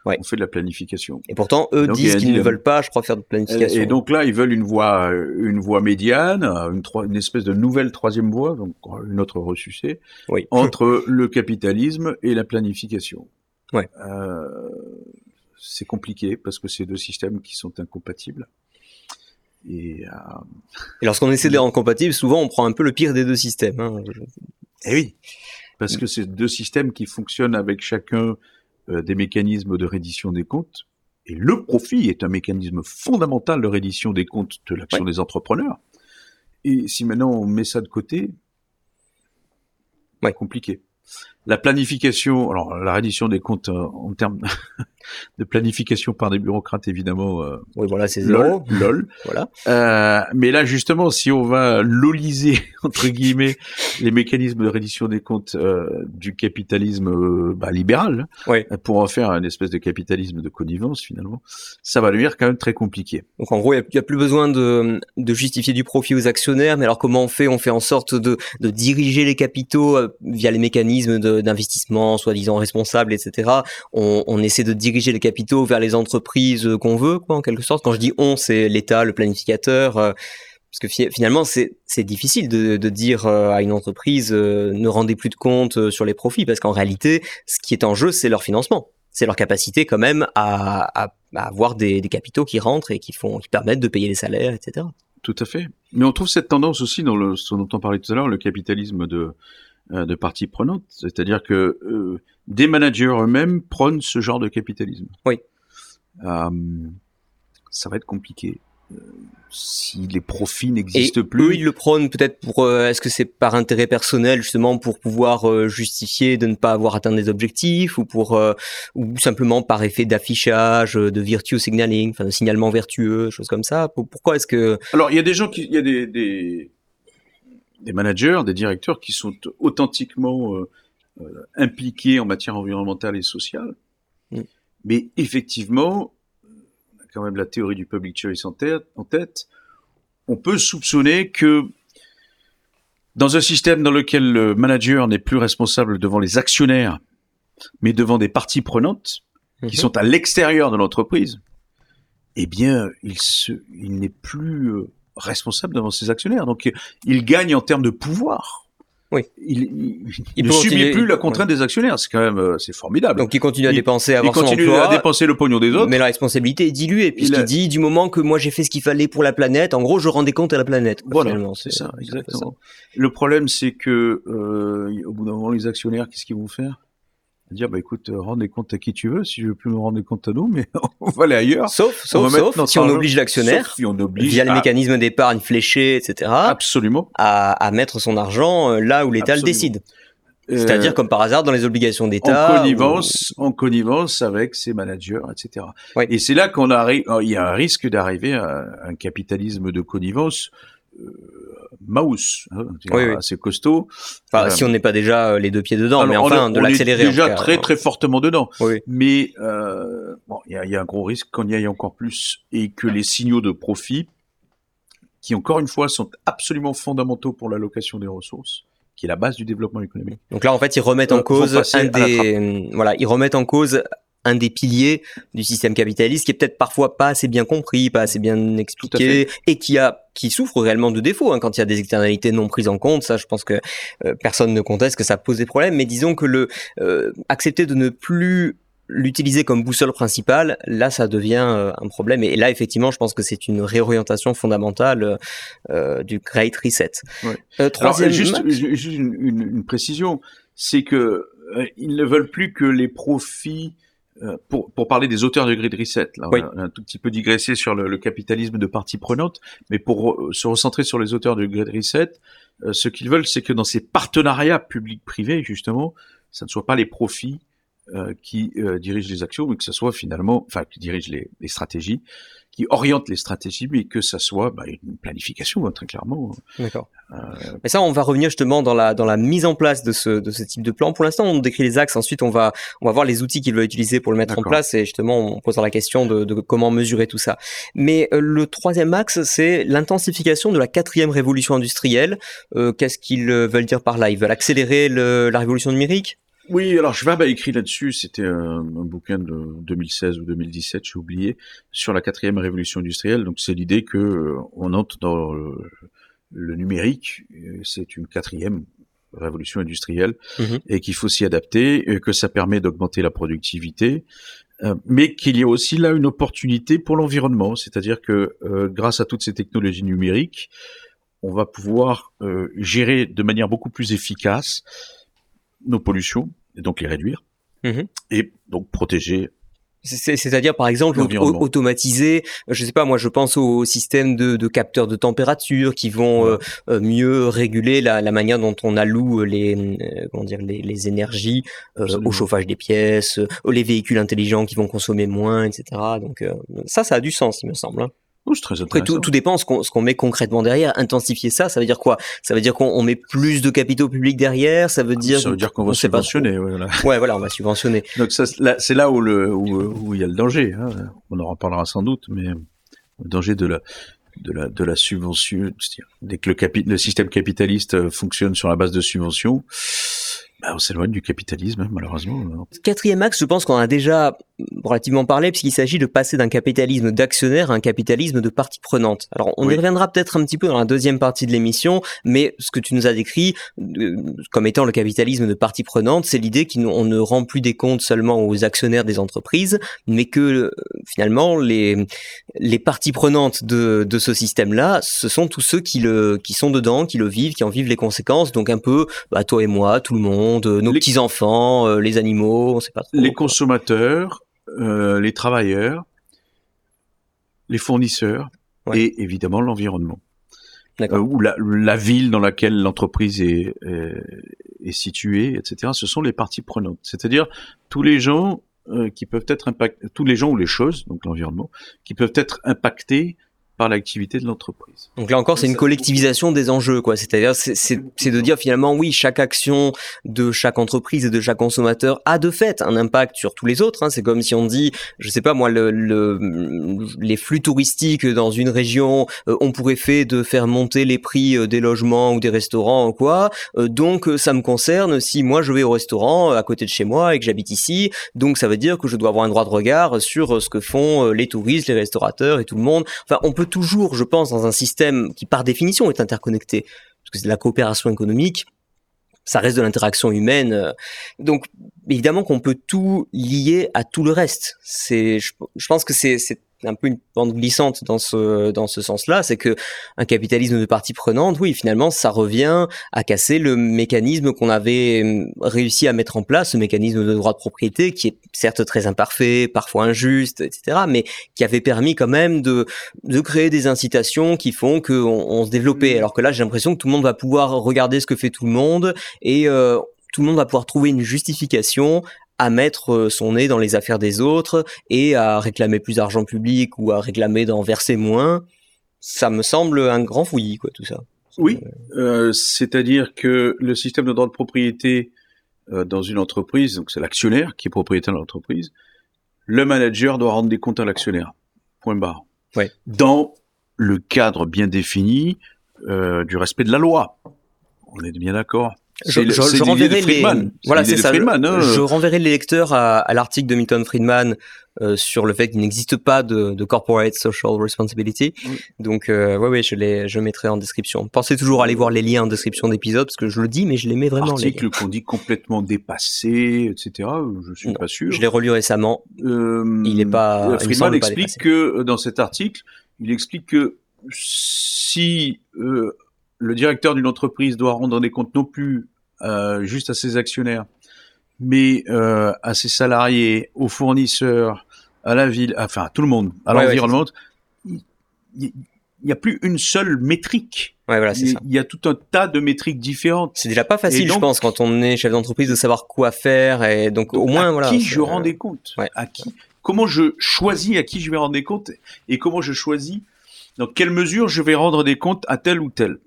Ouais. On fait de la planification. Et pourtant, eux donc, disent qu'ils ne veulent pas, je crois, faire de planification. Et, donc là, ils veulent une voie, une voie médiane, une, une espèce de nouvelle troisième voie, donc une autre ressucée, oui. entre le capitalisme et la planification. Ouais. Euh, c'est compliqué parce que c'est deux systèmes qui sont incompatibles. Et, euh... et lorsqu'on essaie de les rendre compatibles, souvent on prend un peu le pire des deux systèmes. Hein. Eh oui, parce que c'est deux systèmes qui fonctionnent avec chacun euh, des mécanismes de reddition des comptes. Et le profit est un mécanisme fondamental de reddition des comptes de l'action ouais. des entrepreneurs. Et si maintenant on met ça de côté, ouais. compliqué. La planification, alors la reddition des comptes euh, en termes de planification par des bureaucrates, évidemment. Euh, oui, voilà, c'est. Lol. lol. voilà. Euh, mais là, justement, si on va loliser entre guillemets les mécanismes de reddition des comptes euh, du capitalisme euh, bah, libéral, oui. pour en faire une espèce de capitalisme de connivence, finalement, ça va devenir quand même très compliqué. Donc, en gros, il n'y a, a, plus besoin de, de, justifier du profit aux actionnaires. Mais alors, comment on fait? On fait en sorte de, de diriger les capitaux euh, via les mécanismes d'investissement, soi-disant responsables, etc. On, essaie de diriger les capitaux vers les entreprises qu'on veut, quoi, en quelque sorte. Quand je dis on, c'est l'État, le planificateur. Euh, parce que finalement, c'est difficile de, dire euh, à une entreprise euh, ne rendez plus de compte euh, sur les profits, parce qu'en réalité, ce qui est en jeu, c'est leur financement. C'est leur capacité quand même à, avoir des, des, capitaux qui rentrent et qui, font, qui permettent de payer les salaires, etc. Tout à fait. Mais on trouve cette tendance aussi dans le, ce dont on parlait tout à l'heure, le capitalisme de, de parties prenantes. C'est-à-dire que euh, des managers eux-mêmes prônent ce genre de capitalisme. Oui. Euh, ça va être compliqué. Euh, si les profits n'existent plus. Eux, ils le prônent peut-être pour. Euh, Est-ce que c'est par intérêt personnel justement pour pouvoir euh, justifier de ne pas avoir atteint des objectifs ou pour euh, ou simplement par effet d'affichage, de virtue signaling, enfin de signalement vertueux, choses comme ça? Pourquoi est-ce que Alors il y a des gens qui, il y a des, des des managers, des directeurs qui sont authentiquement euh, euh, impliqués en matière environnementale et sociale. Mm. Mais effectivement, on a quand même la théorie du public choice en tête, en tête. On peut soupçonner que dans un système dans lequel le manager n'est plus responsable devant les actionnaires, mais devant des parties prenantes qui sont à l'extérieur de l'entreprise, eh bien, il, se, il n'est plus euh, responsable devant ses actionnaires. Donc, il gagne en termes de pouvoir. Oui. Il, il, il ne subit plus la contrainte ouais. des actionnaires. C'est quand même, c'est formidable. Donc, il continue à dépenser, à avoir il continue son emploi, à dépenser le pognon des autres. Mais la responsabilité est diluée, puisqu'il dit, du moment que moi j'ai fait ce qu'il fallait pour la planète, en gros, je rendais compte à la planète. Voilà. C'est ça, exactement. Ça. Le problème, c'est que, euh, au bout d'un moment, les actionnaires, qu'est-ce qu'ils vont faire? Dire bah écoute, euh, rendez compte à qui tu veux, si je veux plus me rendre compte à nous, mais on va aller ailleurs. Sauf, sauf, sauf si on oblige l'actionnaire, si on oblige via le mécanisme d'épargne fléché, etc. Absolument. À, à mettre son argent euh, là où l'État le décide. C'est-à-dire, comme par hasard, dans les obligations d'État. En connivence, en connivence avec ses managers, etc. Et c'est là qu'on arrive, il y a un risque d'arriver à un capitalisme de connivence euh, mouse, hein, assez costaud. Enfin, euh, si on n'est pas déjà euh, les deux pieds dedans, mais enfin de l'accélérer. Déjà très très fortement dedans. Mais euh, bon, il y a, un gros risque qu'on y aille encore plus et que les signaux de profit, qui encore une fois sont absolument fondamentaux pour l'allocation des ressources, qui est la base du développement économique. Donc là, en fait, ils remettent en cause un des, voilà, ils remettent en cause un des piliers du système capitaliste qui est peut-être parfois pas assez bien compris, pas assez bien expliqué et qui a qui souffre réellement de défauts hein, quand il y a des externalités non prises en compte. Ça, je pense que euh, personne ne conteste que ça pose des problèmes. Mais disons que le euh, accepter de ne plus l'utiliser comme boussole principale, là, ça devient euh, un problème. Et là, effectivement, je pense que c'est une réorientation fondamentale du Great Reset. troisième, juste, une, une, précision, c'est que ils ne veulent plus que les profits pour, pour, parler des auteurs de Grid Reset, là, on, a, un tout petit peu digressé sur le, capitalisme de partie prenante, mais pour se recentrer sur les auteurs de Grid Reset, euh, ce qu'ils veulent, c'est que dans ces partenariats publics-privés, justement, ça ne soit pas les profits euh, qui dirigent les actions, mais que ce soit finalement, enfin, qui dirigent les, les stratégies, qui oriente les stratégies, mais que ça soit bah, une planification, hein, très clairement. D'accord. Euh... Mais ça, on va revenir justement dans la, dans la mise en place de ce, de ce type de plan. Pour l'instant, on décrit les axes, ensuite on va, on va voir les outils qu'il va utiliser pour le mettre en place, et justement, on posera la question de, de comment mesurer tout ça. Mais euh, le troisième axe, c'est l'intensification de la quatrième révolution industrielle. Euh, Qu'est-ce qu'ils veulent dire par là? Ils veulent accélérer le, la révolution numérique? Oui, alors Schwab a écrit là-dessus, c'était un, bouquin de 2016 ou 2017, j'ai oublié, sur la quatrième révolution industrielle. Donc c'est l'idée que euh, on entre dans le, numérique, c'est une quatrième révolution industrielle mm-hmm. et qu'il faut s'y adapter, et que ça permet d'augmenter la productivité, euh, mais qu'il y a aussi là une opportunité pour l'environnement, c'est-à-dire que euh, grâce à toutes ces technologies numériques, on va pouvoir gérer de manière beaucoup plus efficace nos pollutions, et donc les réduire, mhm. et donc protéger c'est-à-dire, par exemple, automatiser, je sais pas, moi je pense aux systèmes de, de capteurs de température qui vont euh, euh, mieux réguler la, la, manière dont on alloue les, euh, comment dire, les, les énergies au chauffage des pièces, les véhicules intelligents qui vont consommer moins, etc. Donc ça, ça a du sens, il me semble. Hein. Après, tout, tout dépend ce qu'on ce qu'on met concrètement derrière. Intensifier ça, ça veut dire quoi? Ça veut dire qu'on met plus de capitaux publics derrière? Ça veut ah, dire ça veut dire qu'on va subventionner. Ouais, voilà. ouais, voilà, on va subventionner. Donc c'est là où le où, il y a le danger. Hein. On en reparlera sans doute, mais le danger de la de la de la subvention. Dès que le, capi, le système capitaliste euh, fonctionne sur la base de subventions, bah, on s'éloigne du capitalisme, hein, malheureusement. Quatrième axe, je pense qu'on a déjà relativement parlé, puisqu'il s'agit de passer d'un capitalisme d'actionnaire à un capitalisme de partie prenante. Alors, on y reviendra peut-être un petit peu dans la deuxième partie de l'émission, mais ce que tu nous as décrit euh, comme étant le capitalisme de partie prenante, c'est l'idée qu'on ne rend plus des comptes seulement aux actionnaires des entreprises, mais que euh, finalement, les, les parties prenantes de, de ce système-là, ce sont tous ceux qui, le, qui sont dedans, qui le vivent, qui en vivent les conséquences, donc un peu bah, toi et moi, tout le monde euh, nos petits-enfants, euh, les animaux, on sait pas trop. Les consommateurs, euh, les travailleurs, les fournisseurs et évidemment l'environnement. ou la, ville dans laquelle l'entreprise est, est, située, etc. Ce sont les parties prenantes. C'est-à-dire tous les gens qui peuvent être impactés, tous les gens ou les choses, donc l'environnement, qui peuvent être impactés par l'activité de l'entreprise. Donc là encore, c'est une collectivisation des enjeux, quoi. C'est-à-dire, c'est de dire finalement, oui, chaque action de chaque entreprise et de chaque consommateur a de fait un impact sur tous les autres. Hein. C'est comme si on dit, je sais pas moi, le, le, les flux touristiques dans une région euh, ont pour effet de faire monter les prix euh, des logements ou des restaurants ou quoi. Euh, donc ça me concerne si moi je vais au restaurant à côté de chez moi et que j'habite ici. Donc ça veut dire que je dois avoir un droit de regard sur ce que font les touristes, les restaurateurs et tout le monde. Enfin, on peut toujours, je pense, dans un système qui par définition est interconnecté, parce que c'est de la coopération économique, ça reste de l'interaction humaine. Euh. Donc évidemment qu'on peut tout lier à tout le reste. C'est, je, pense que c'est un peu une pente glissante dans ce dans ce sens-là, c'est que un capitalisme de partie prenante, oui, finalement, ça revient à casser le mécanisme qu'on avait hum, réussi à mettre en place, ce mécanisme de droit de propriété qui est certes très imparfait, parfois injuste, etc., mais qui avait permis quand même de de créer des incitations qui font qu'on on se développait. Alors que là, j'ai l'impression que tout le monde va pouvoir regarder ce que fait tout le monde et euh, tout le monde va pouvoir trouver une justification à mettre euh, son nez dans les affaires des autres et à réclamer plus d'argent public ou à réclamer d'en verser moins, ça me semble un grand fouillis, quoi, tout ça. Oui, euh, c'est-à-dire que le système de droit de propriété euh, dans une entreprise, donc c'est l'actionnaire qui est propriétaire de l'entreprise, le manager doit rendre des comptes à l'actionnaire. Point barre. Ouais. Dans le cadre bien défini euh, du respect de la loi. On est bien d'accord. Je, je, je renverrai les voilà c'est ça. Friedman, hein. Je renverrai les lecteurs à, à l'article de Milton Friedman euh, sur le fait qu'il n'existe pas de, de, corporate social responsibility. Oui. Donc euh, ouais ouais je les je mettrai en description. Pensez toujours à aller voir les liens en description d'épisode parce que je le dis mais je les mets vraiment. Article qu'on dit complètement dépassé etc. Je suis non, pas sûr. Je l'ai relu récemment. Euh, il est pas. Friedman explique que dans cet article il explique que si euh, le directeur d'une entreprise doit rendre des comptes non plus euh, juste à ses actionnaires, mais euh, à ses salariés, aux fournisseurs, à la ville, enfin à tout le monde, à ouais, l'environnement, ouais, il n'y a plus une seule métrique. Ouais, voilà, c'est ça. Il y a tout un tas de métriques différentes. C'est déjà pas facile, donc, je pense, quand on est chef d'entreprise, de savoir quoi faire et donc, donc au moins, à voilà. qui je rends des comptes? À qui? Comment je choisis à qui je vais rendre des comptes et comment je choisis dans quelle mesure je vais rendre des comptes à telle ou mm.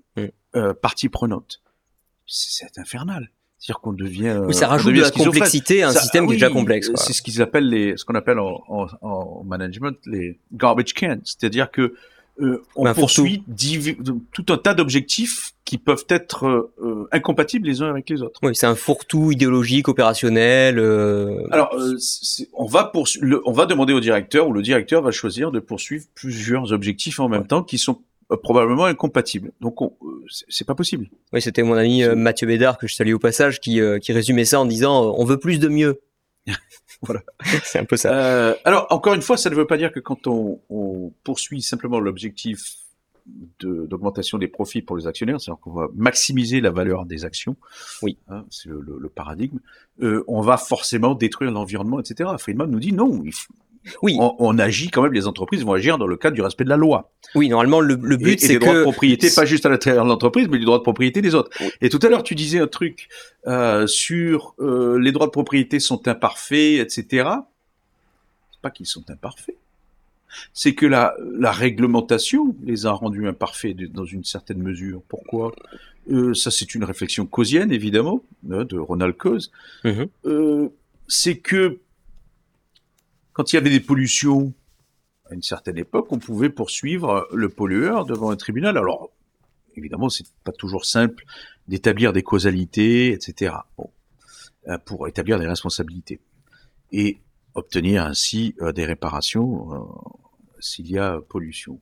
Euh, partie prenante. C'est infernal. C'est-à-dire qu'on devient. Oui, ça rajoute de la complexité à un ça, système ah, qui est déjà complexe. C'est ce qu'ils appellent les, ce qu'on appelle en, en, en, management les garbage cans. C'est-à-dire que euh, on Ben, poursuit tout un tas d'objectifs qui peuvent être euh, incompatibles les uns avec les autres. Oui, c'est un fourre-tout idéologique, opérationnel. Euh... Alors, euh, on va le, on va demander au directeur ou le directeur va choisir de poursuivre plusieurs objectifs en même ouais. temps qui sont euh, probablement incompatibles. Donc, euh, c'est pas possible. Oui, c'était mon ami euh, Mathieu Bédard que je salue au passage qui, qui résumait ça en disant on veut plus de mieux. voilà. C'est un peu ça. Euh, alors, encore une fois, ça ne veut pas dire que quand on, on poursuit simplement l'objectif d'augmentation de, des profits pour les actionnaires, c'est-à-dire qu'on va maximiser la valeur des actions, oui, hein, c'est le, le, le, paradigme, euh, on va forcément détruire l'environnement, etc. Friedman nous dit non, il oui. On, on, agit quand même, les entreprises vont agir dans le cadre du respect de la loi. Oui, normalement, le, le but, c'est que... droits de propriété, pas juste à l'intérieur de l'entreprise, mais du droit de propriété des autres. Oui. Et tout à l'heure, tu disais un truc euh, sur euh, les droits de propriété sont imparfaits, etc. C'est pas qu'ils sont imparfaits. C'est que la, la réglementation les a rendus imparfaits dans une certaine mesure. Pourquoi? Euh, Ça, c'est une réflexion causienne, évidemment, hein, de Ronald Coase. Mm -hmm. Euh, c'est que quand il y avait des pollutions, à une certaine époque, on pouvait poursuivre le pollueur devant un tribunal. Alors, évidemment, c'est pas toujours simple d'établir des causalités, etc. Euh, pour établir des responsabilités et obtenir ainsi euh, des réparations euh, s'il y a pollution.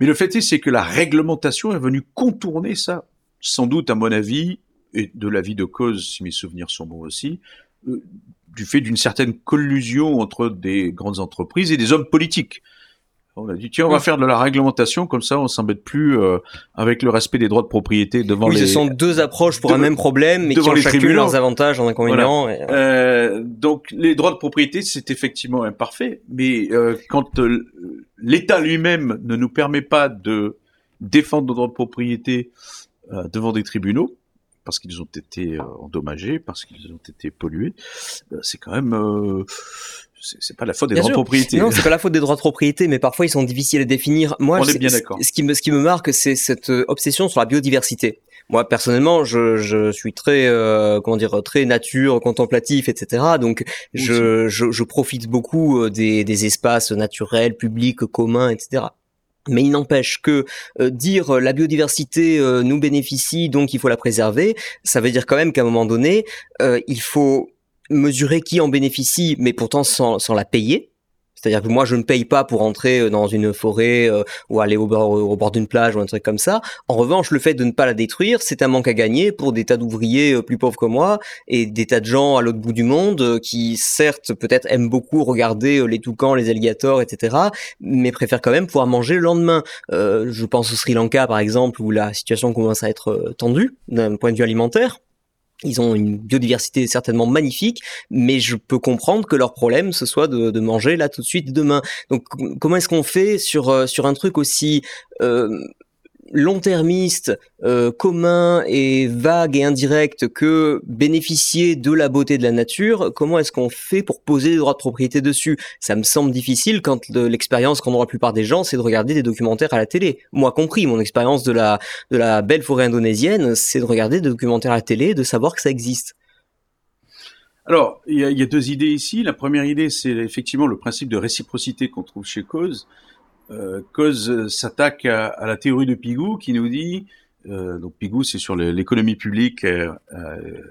Mais le fait est, c'est que la réglementation est venue contourner ça. Sans doute, à mon avis, et de l'avis de cause, si mes souvenirs sont bons aussi, du fait d'une certaine collusion entre des grandes entreprises et des hommes politiques. On a dit tiens, on va faire de la réglementation comme ça, on s'embête plus euh, avec le respect des droits de propriété devant oui, les. ce sont deux approches pour de, un même problème, mais qui ont chacune tribunaux. leurs avantages, leurs inconvénients. Voilà. Et... Euh, donc les droits de propriété, c'est effectivement imparfait, mais euh, quand l'État lui-même ne nous permet pas de défendre nos droits de propriété euh, devant des tribunaux, parce qu'ils ont été euh, endommagés, parce qu'ils ont été pollués, euh, c'est quand même euh, c'est pas la faute des bien droits sûr. de propriété. Non, c'est pas la faute des droits de propriété, mais parfois ils sont difficiles à définir. Moi, on est bien d'accord. Ce qui me ce qui me marque, c'est cette obsession sur la biodiversité. Moi, personnellement, je, je suis très euh, comment dire très nature, contemplatif, etc. Donc, je, je, je profite beaucoup des, des espaces naturels, publics, communs, etc. Mais il n'empêche que euh, dire euh, la biodiversité euh, nous bénéficie, donc il faut la préserver, ça veut dire quand même qu'à un moment donné, il faut mesurer qui en bénéficie, mais pourtant sans, sans la payer. C'est-à-dire que moi, je ne paye pas pour entrer euh, dans une forêt euh, ou aller au bord, d'une plage ou un truc comme ça. En revanche, le fait de ne pas la détruire, c'est un manque à gagner pour des tas d'ouvriers euh, plus pauvres que moi et des tas de gens à l'autre bout du monde qui, certes, peut-être aiment beaucoup regarder les toucans, les alligators, etc., mais préfèrent quand même pouvoir manger le lendemain. je pense au Sri Lanka, par exemple, où la situation commence à être tendue d'un point de vue alimentaire. Ils ont une biodiversité certainement magnifique, mais je peux comprendre que leur problème ce soit de, manger là tout de suite demain. Donc comment est-ce qu'on fait sur euh, sur un truc aussi euh, long-termiste, euh, commun et vague et indirect que bénéficier de la beauté de la nature, comment est-ce qu'on fait pour poser des droits de propriété dessus? Ça me semble difficile quand l'expérience qu'ont la plupart des gens, c'est de regarder des documentaires à la télé. Moi compris, mon expérience de la, de la belle forêt indonésienne, c'est de regarder des documentaires à la télé, de savoir que ça existe. Alors, il y, y, a deux idées ici. La première idée, c'est effectivement le principe de réciprocité qu'on trouve chez Cause. Euh, Cause s'attaque à, la théorie de Pigou qui nous dit, euh, donc Pigou c'est sur l'économie publique, euh,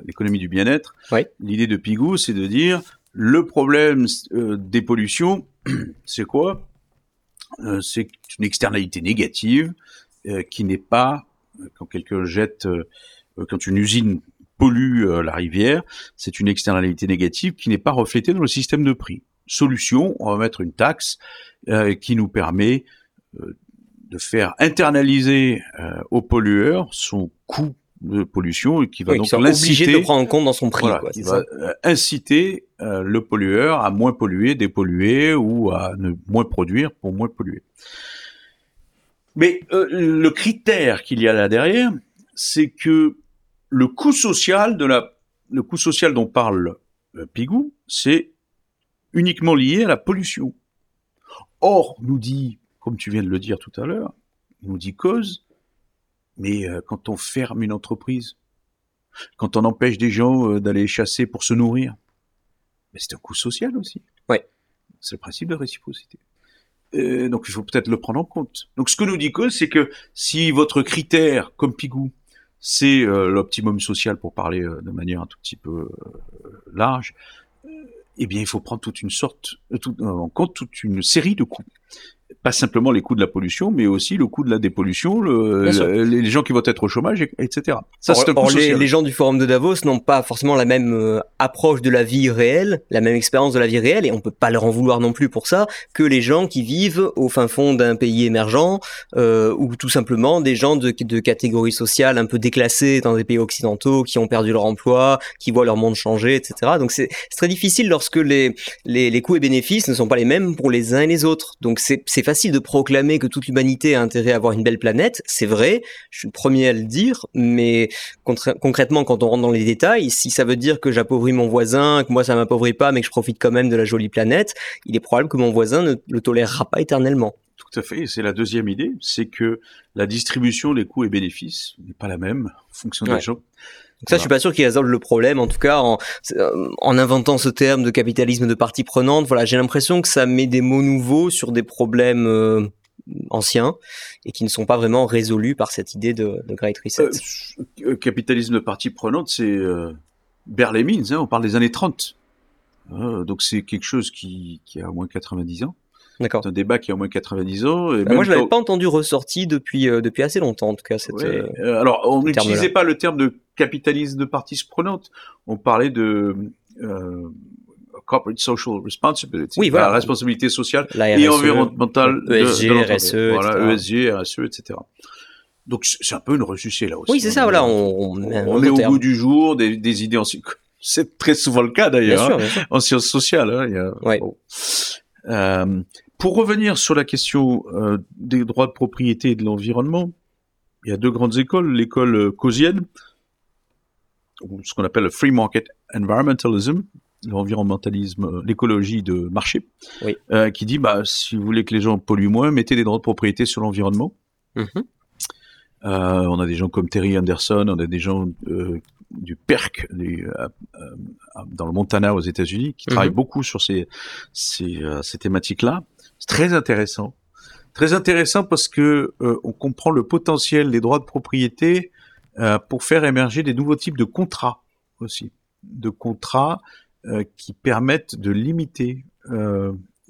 l'économie du bien-être. L'idée de Pigou c'est de dire le problème des pollutions, c'est quoi? C'est une externalité négative qui n'est pas quand quelqu'un jette, quand une usine pollue la rivière, c'est une externalité négative qui n'est pas reflétée dans le système de prix solution, on va mettre une taxe euh, qui nous permet euh, de faire internaliser euh, au pollueur son coût de pollution et qui va donc l'inciter de prendre en compte dans son prix. va inciter le pollueur à moins polluer, dépolluer ou à ne moins produire pour moins polluer. Mais le critère qu'il y a là derrière, c'est que le coût social de la, le coût social dont parle Pigou, c'est uniquement lié à la pollution. Or, nous dit, comme tu viens de le dire tout à l'heure, nous dit cause, mais euh, quand on ferme une entreprise, quand on empêche des gens euh, d'aller chasser pour se nourrir, c'est un coût social aussi. Ouais. C'est le principe de réciprocité. Euh, donc il faut peut-être le prendre en compte. Donc ce que nous dit cause, c'est que si votre critère, comme Pigou, c'est l'optimum social pour parler de manière un tout petit peu large, eh bien, il faut prendre toute une sorte, euh, euh, en compte toute une série de coûts pas simplement les coûts de la pollution, mais aussi le coût de la dépollution, le, les gens qui vont être au chômage, etc. Ça, c'est un les, les, gens du forum de Davos n'ont pas forcément la même euh, approche de la vie réelle, la même expérience de la vie réelle, et on peut pas leur en vouloir non plus pour ça, que les gens qui vivent au fin fond d'un pays émergent, euh, ou tout simplement des gens de, de catégorie sociale un peu déclassés dans des pays occidentaux, qui ont perdu leur emploi, qui voient leur monde changer, etc. Donc c'est très difficile lorsque les, les, les coûts et bénéfices ne sont pas les mêmes pour les uns et les autres. Donc c'est facile de proclamer que toute l'humanité a intérêt à avoir une belle planète, c'est vrai, je suis le premier à le dire, mais concrètement, quand on rentre dans les détails, si ça veut dire que j'appauvris mon voisin, que moi ça m'appauvrit pas, mais que je profite quand même de la jolie planète, il est probable que mon voisin ne le tolérera pas éternellement. Tout à fait, c'est la deuxième idée, c'est que la distribution des coûts et bénéfices n'est pas la même en fonction des gens. Donc ça, je suis pas sûr qu'il résolve le problème. En tout cas, en, euh, en, inventant ce terme de capitalisme de partie prenante, voilà, j'ai l'impression que ça met des mots nouveaux sur des problèmes euh, anciens et qui ne sont pas vraiment résolus par cette idée de, de Great Reset. Euh, capitalisme de partie prenante, c'est euh, Berlemins, hein, on parle des années 30. donc c'est quelque chose qui, qui a au moins 90 ans. D'accord. C'est un débat qui a au moins 90 ans. Et bah, moi, je l'avais pas entendu ressorti depuis euh, depuis assez longtemps, en tout cas. Cette, euh, alors, on n'utilisait pas le terme de capitalisme de parties prenantes. On parlait de euh, corporate social responsibility, oui, voilà. la responsabilité sociale et e, environnementale ESG, de, de RSE, voilà, ESG, RSE, etc. Donc c'est un peu une ressuscité là aussi. Oui, c'est ça. Voilà, on, on, est au bout du jour des, des idées en c'est très souvent le cas d'ailleurs hein, en sciences sociales. Hein, il y a, ouais. bon. euh, pour revenir sur la question euh, des droits de propriété et de l'environnement, il y a deux grandes écoles, l'école euh, causienne, ce qu'on appelle le free market environmentalism, l'environnementalisme, euh, l'écologie de marché, qui dit bah si vous voulez que les gens polluent moins, mettez des droits de propriété sur l'environnement. Mm-hmm. on a des gens comme Terry Anderson, on a des gens du PERC dans le Montana aux États-Unis qui travaillent mm-hmm. beaucoup sur ces, ces, ces thématiques-là. C'est très intéressant. Très intéressant parce que euh, on comprend le potentiel des droits de propriété euh, pour faire émerger des nouveaux types de contrats aussi, de contrats euh, qui permettent de limiter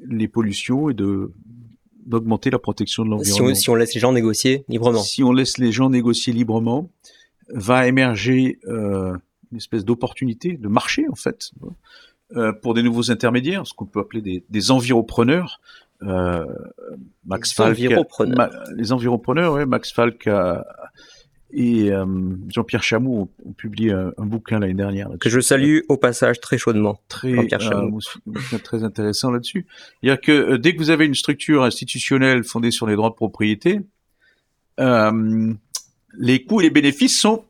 les pollutions et de d'augmenter la protection de l'environnement. on, si on laisse les gens négocier librement. Si on laisse les gens négocier librement, va émerger une espèce d'opportunité de marché en fait pour des nouveaux intermédiaires, ce qu'on peut appeler des, des enviropreneurs. Euh, Max Des Falk, enviropreneurs. Ma- les enviropreneurs, ouais, Max Falk a- et euh, Jean-Pierre Chamou ont, ont publié un, un bouquin l'année dernière. Que je salue au passage très chaudement. très, Jean-Pierre euh, bouquin très intéressant là-dessus. C'est-à-dire que euh, dès que vous avez une structure institutionnelle fondée sur les droits de propriété, les coûts et les bénéfices sont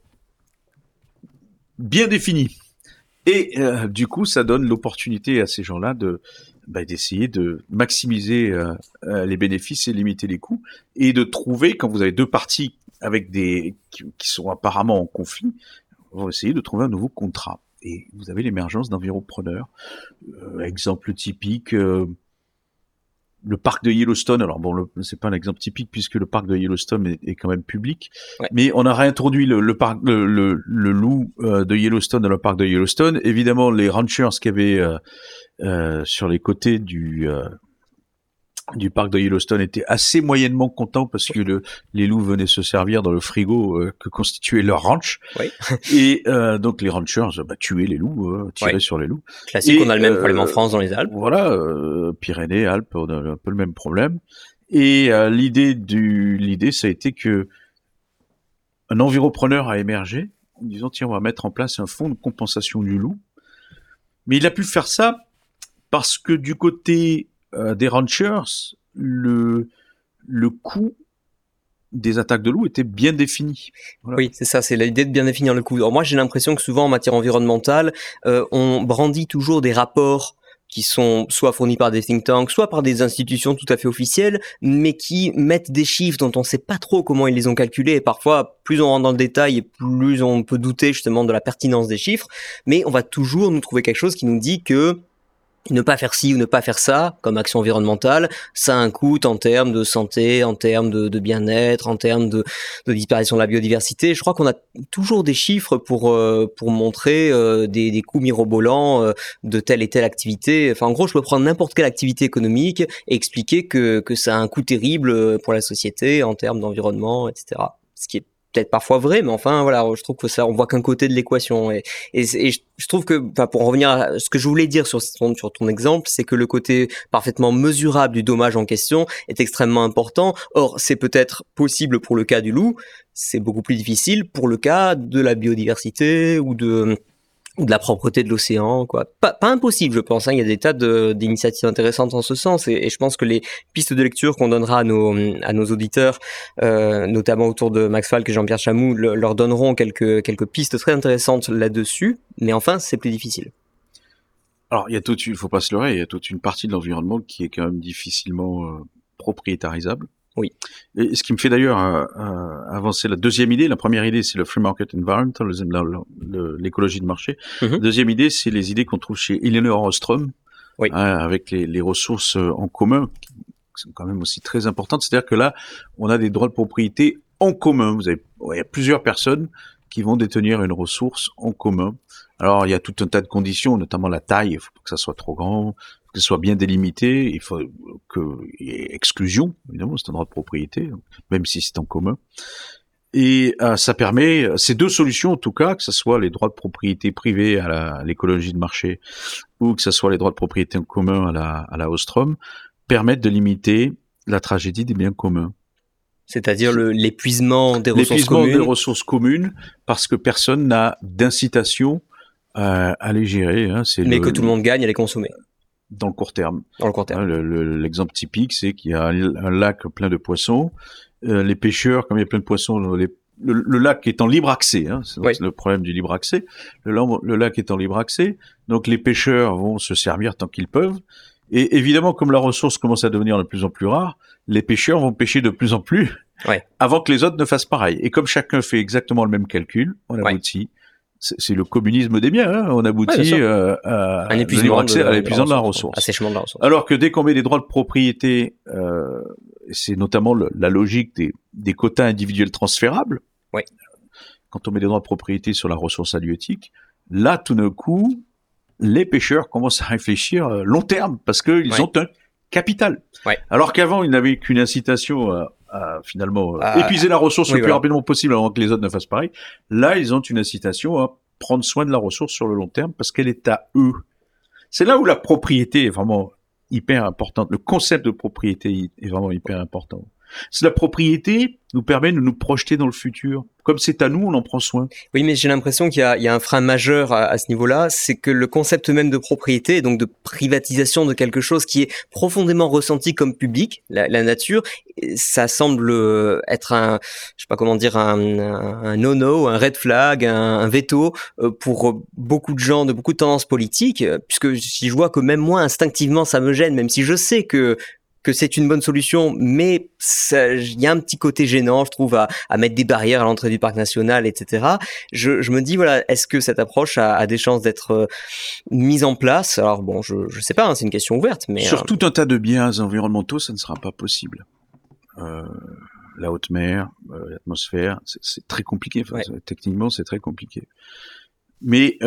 bien définis. Et euh, du coup, ça donne l'opportunité à ces gens-là de bah, d'essayer de maximiser euh, euh, les bénéfices et limiter les coûts, et de trouver quand vous avez deux parties avec des qui, sont apparemment en conflit, vont essayer de trouver un nouveau contrat. Et vous avez l'émergence d'enviropreneurs. Euh, exemple typique, euh, le parc de Yellowstone. Alors bon, c'est pas un exemple typique puisque le parc de Yellowstone est, est quand même public. Ouais. Mais on a réintroduit le, le parc, le, le, le loup euh, de Yellowstone dans le parc de Yellowstone. Évidemment, les ranchers qui avaient euh, euh, sur les côtés du du parc de Yellowstone étaient assez moyennement contents parce que le, les loups venaient se servir dans le frigo euh, que constituait leur ranch. Oui. Et euh, donc les ranchers bah, tuaient les loups, euh, tiraient sur les loups. Classique, Et, on a le même euh, problème en France dans les Alpes. Voilà, euh, Pyrénées, Alpes, on a un peu le même problème. Et euh, l'idée du l'idée, ça a été que un enviropreneur a émergé en disant tiens, on va mettre en place un fonds de compensation du loup. Mais il a pu faire ça parce que du côté euh, des ranchers, le le coût des attaques de loups était bien défini. Voilà. Oui, c'est ça, c'est l'idée de bien définir le coût. Alors moi, j'ai l'impression que souvent en matière environnementale, euh, on brandit toujours des rapports qui sont soit fournis par des think tanks, soit par des institutions tout à fait officielles, mais qui mettent des chiffres dont on ne sait pas trop comment ils les ont calculés. Et parfois, plus on rentre dans le détail, plus on peut douter justement de la pertinence des chiffres. Mais on va toujours nous trouver quelque chose qui nous dit que ne pas faire ci ou ne pas faire ça comme action environnementale, ça a un coût en termes de santé, en termes de, bien-être, en termes de, disparition de la biodiversité. Je crois qu'on a toujours des chiffres pour euh, pour montrer euh, des, des coûts mirobolants euh, de telle et telle activité. Enfin, en gros, je peux prendre n'importe quelle activité économique et expliquer que que ça a un coût terrible pour la société en termes d'environnement, etc. Ce qui est peut-être parfois vrai, mais enfin voilà, je trouve que ça, on voit qu'un côté de l'équation. Et, et, je, trouve que, enfin, pour en revenir à ce que je voulais dire sur ton, sur ton exemple, c'est que le côté parfaitement mesurable du dommage en question est extrêmement important. Or, c'est peut-être possible pour le cas du loup, c'est beaucoup plus difficile pour le cas de la biodiversité ou de de la propreté de l'océan, quoi. Pas, impossible, je pense. Hein. Il y a des tas d'initiatives intéressantes en ce sens, et, je pense que les pistes de lecture qu'on donnera à nos, à nos auditeurs, euh, notamment autour de Max Falk et Jean-Pierre Chamou, le- leur donneront quelques, quelques pistes très intéressantes là-dessus. Mais enfin, c'est plus difficile. Alors, il y a toute, une- il faut pas se leurrer, il y a toute une partie de l'environnement qui est quand même difficilement euh, propriétarisable. Oui. Et ce qui me fait d'ailleurs euh, euh, avancer la deuxième idée. La première idée, c'est le free market environment, l'écologie de marché. Mhm. La deuxième idée, c'est les idées qu'on trouve chez Eleanor Ostrom, Oui. hein, avec les, les ressources euh, en commun, qui sont quand même aussi très importantes. C'est-à-dire que là, on a des droits de propriété en commun. Vous avez, il y a plusieurs personnes qui vont détenir une ressource en commun. Alors, il y a tout un tas de conditions, notamment la taille. Il faut pas que ça soit trop grand, que ce soit bien délimité. Il faut que il y ait exclusion, évidemment, c'est un droit de propriété, même si c'est en commun. Et euh, ça permet ces deux solutions, en tout cas, que ce soit les droits de propriété privés à l'écologie de marché ou que ce soit les droits de propriété en commun à la, à la Ostrom, permettent de limiter la tragédie des biens communs. C'est-à-dire l'épuisement des ressources L'épuisement communes. des ressources communes parce que personne n'a d'incitation à, à les gérer. Hein, mais que tout le monde gagne à les consommer dans le court terme. dans le court terme. Hein, le- le- L'exemple typique, c'est qu'il y a un, un lac plein de poissons. Euh, les pêcheurs, comme il y a plein de poissons, les- le, le lac est en libre accès. Hein, c'est Oui. le problème du libre accès. Le, lac est en libre accès, donc les pêcheurs vont se servir tant qu'ils peuvent. Et évidemment, comme la ressource commence à devenir de plus en plus rare, les pêcheurs vont pêcher de plus en plus Ouais. avant que les autres ne fassent pareil. Et comme chacun fait exactement le même calcul, on Ouais. aboutit. C'est c'est le communisme des biens. Hein, on aboutit euh, à, Un épuisement accès à l'épuisement de la ressource. Assèchement de la ressource. Alors que dès qu'on met des droits de propriété, euh, c'est notamment le- la logique des, des quotas individuels transférables. Ouais. Quand on met des droits de propriété sur la ressource halieutique, là, tout d'un coup, les pêcheurs commencent à réfléchir euh, long terme parce qu'ils ont un capital. Ouais. Alors qu'avant, il n'avait qu'une incitation à, à, finalement euh, À- épuiser la ressource oui, le plus voilà. rapidement possible avant que les autres ne fassent pareil. Là, ils ont une incitation à prendre soin de la ressource sur le long terme parce qu'elle est à eux. C'est là où la propriété est vraiment hyper importante. Le concept de propriété est vraiment hyper important. C'est la propriété nous permet de nous projeter dans le futur. Comme c'est à nous, on en prend soin. Oui, mais j'ai l'impression qu'il y, y a un frein majeur à, à ce niveau-là, c'est que le concept même de propriété, donc de privatisation de quelque chose qui est profondément ressenti comme public, la, la nature, ça semble euh, être un, je sais pas comment dire, un, un, no-no, un red flag, un, un veto euh, pour beaucoup de gens de beaucoup de tendances politiques, euh, puisque si je vois que même moi instinctivement ça me gêne, même si je sais que que c'est une bonne solution, mais il y a un petit côté gênant, je trouve, à, à mettre des barrières à l'entrée du parc national, etc. Je, je me dis, voilà, est-ce que cette approche a, a des chances d'être euh, mise en place? Alors bon, je je sais pas, hein, c'est une question ouverte, mais Sur euh, tout un tas de biens environnementaux, ça ne sera pas possible. Euh, la haute mer, l'atmosphère, c'est- très compliqué. Enfin, Ouais. Techniquement, c'est très compliqué. Mais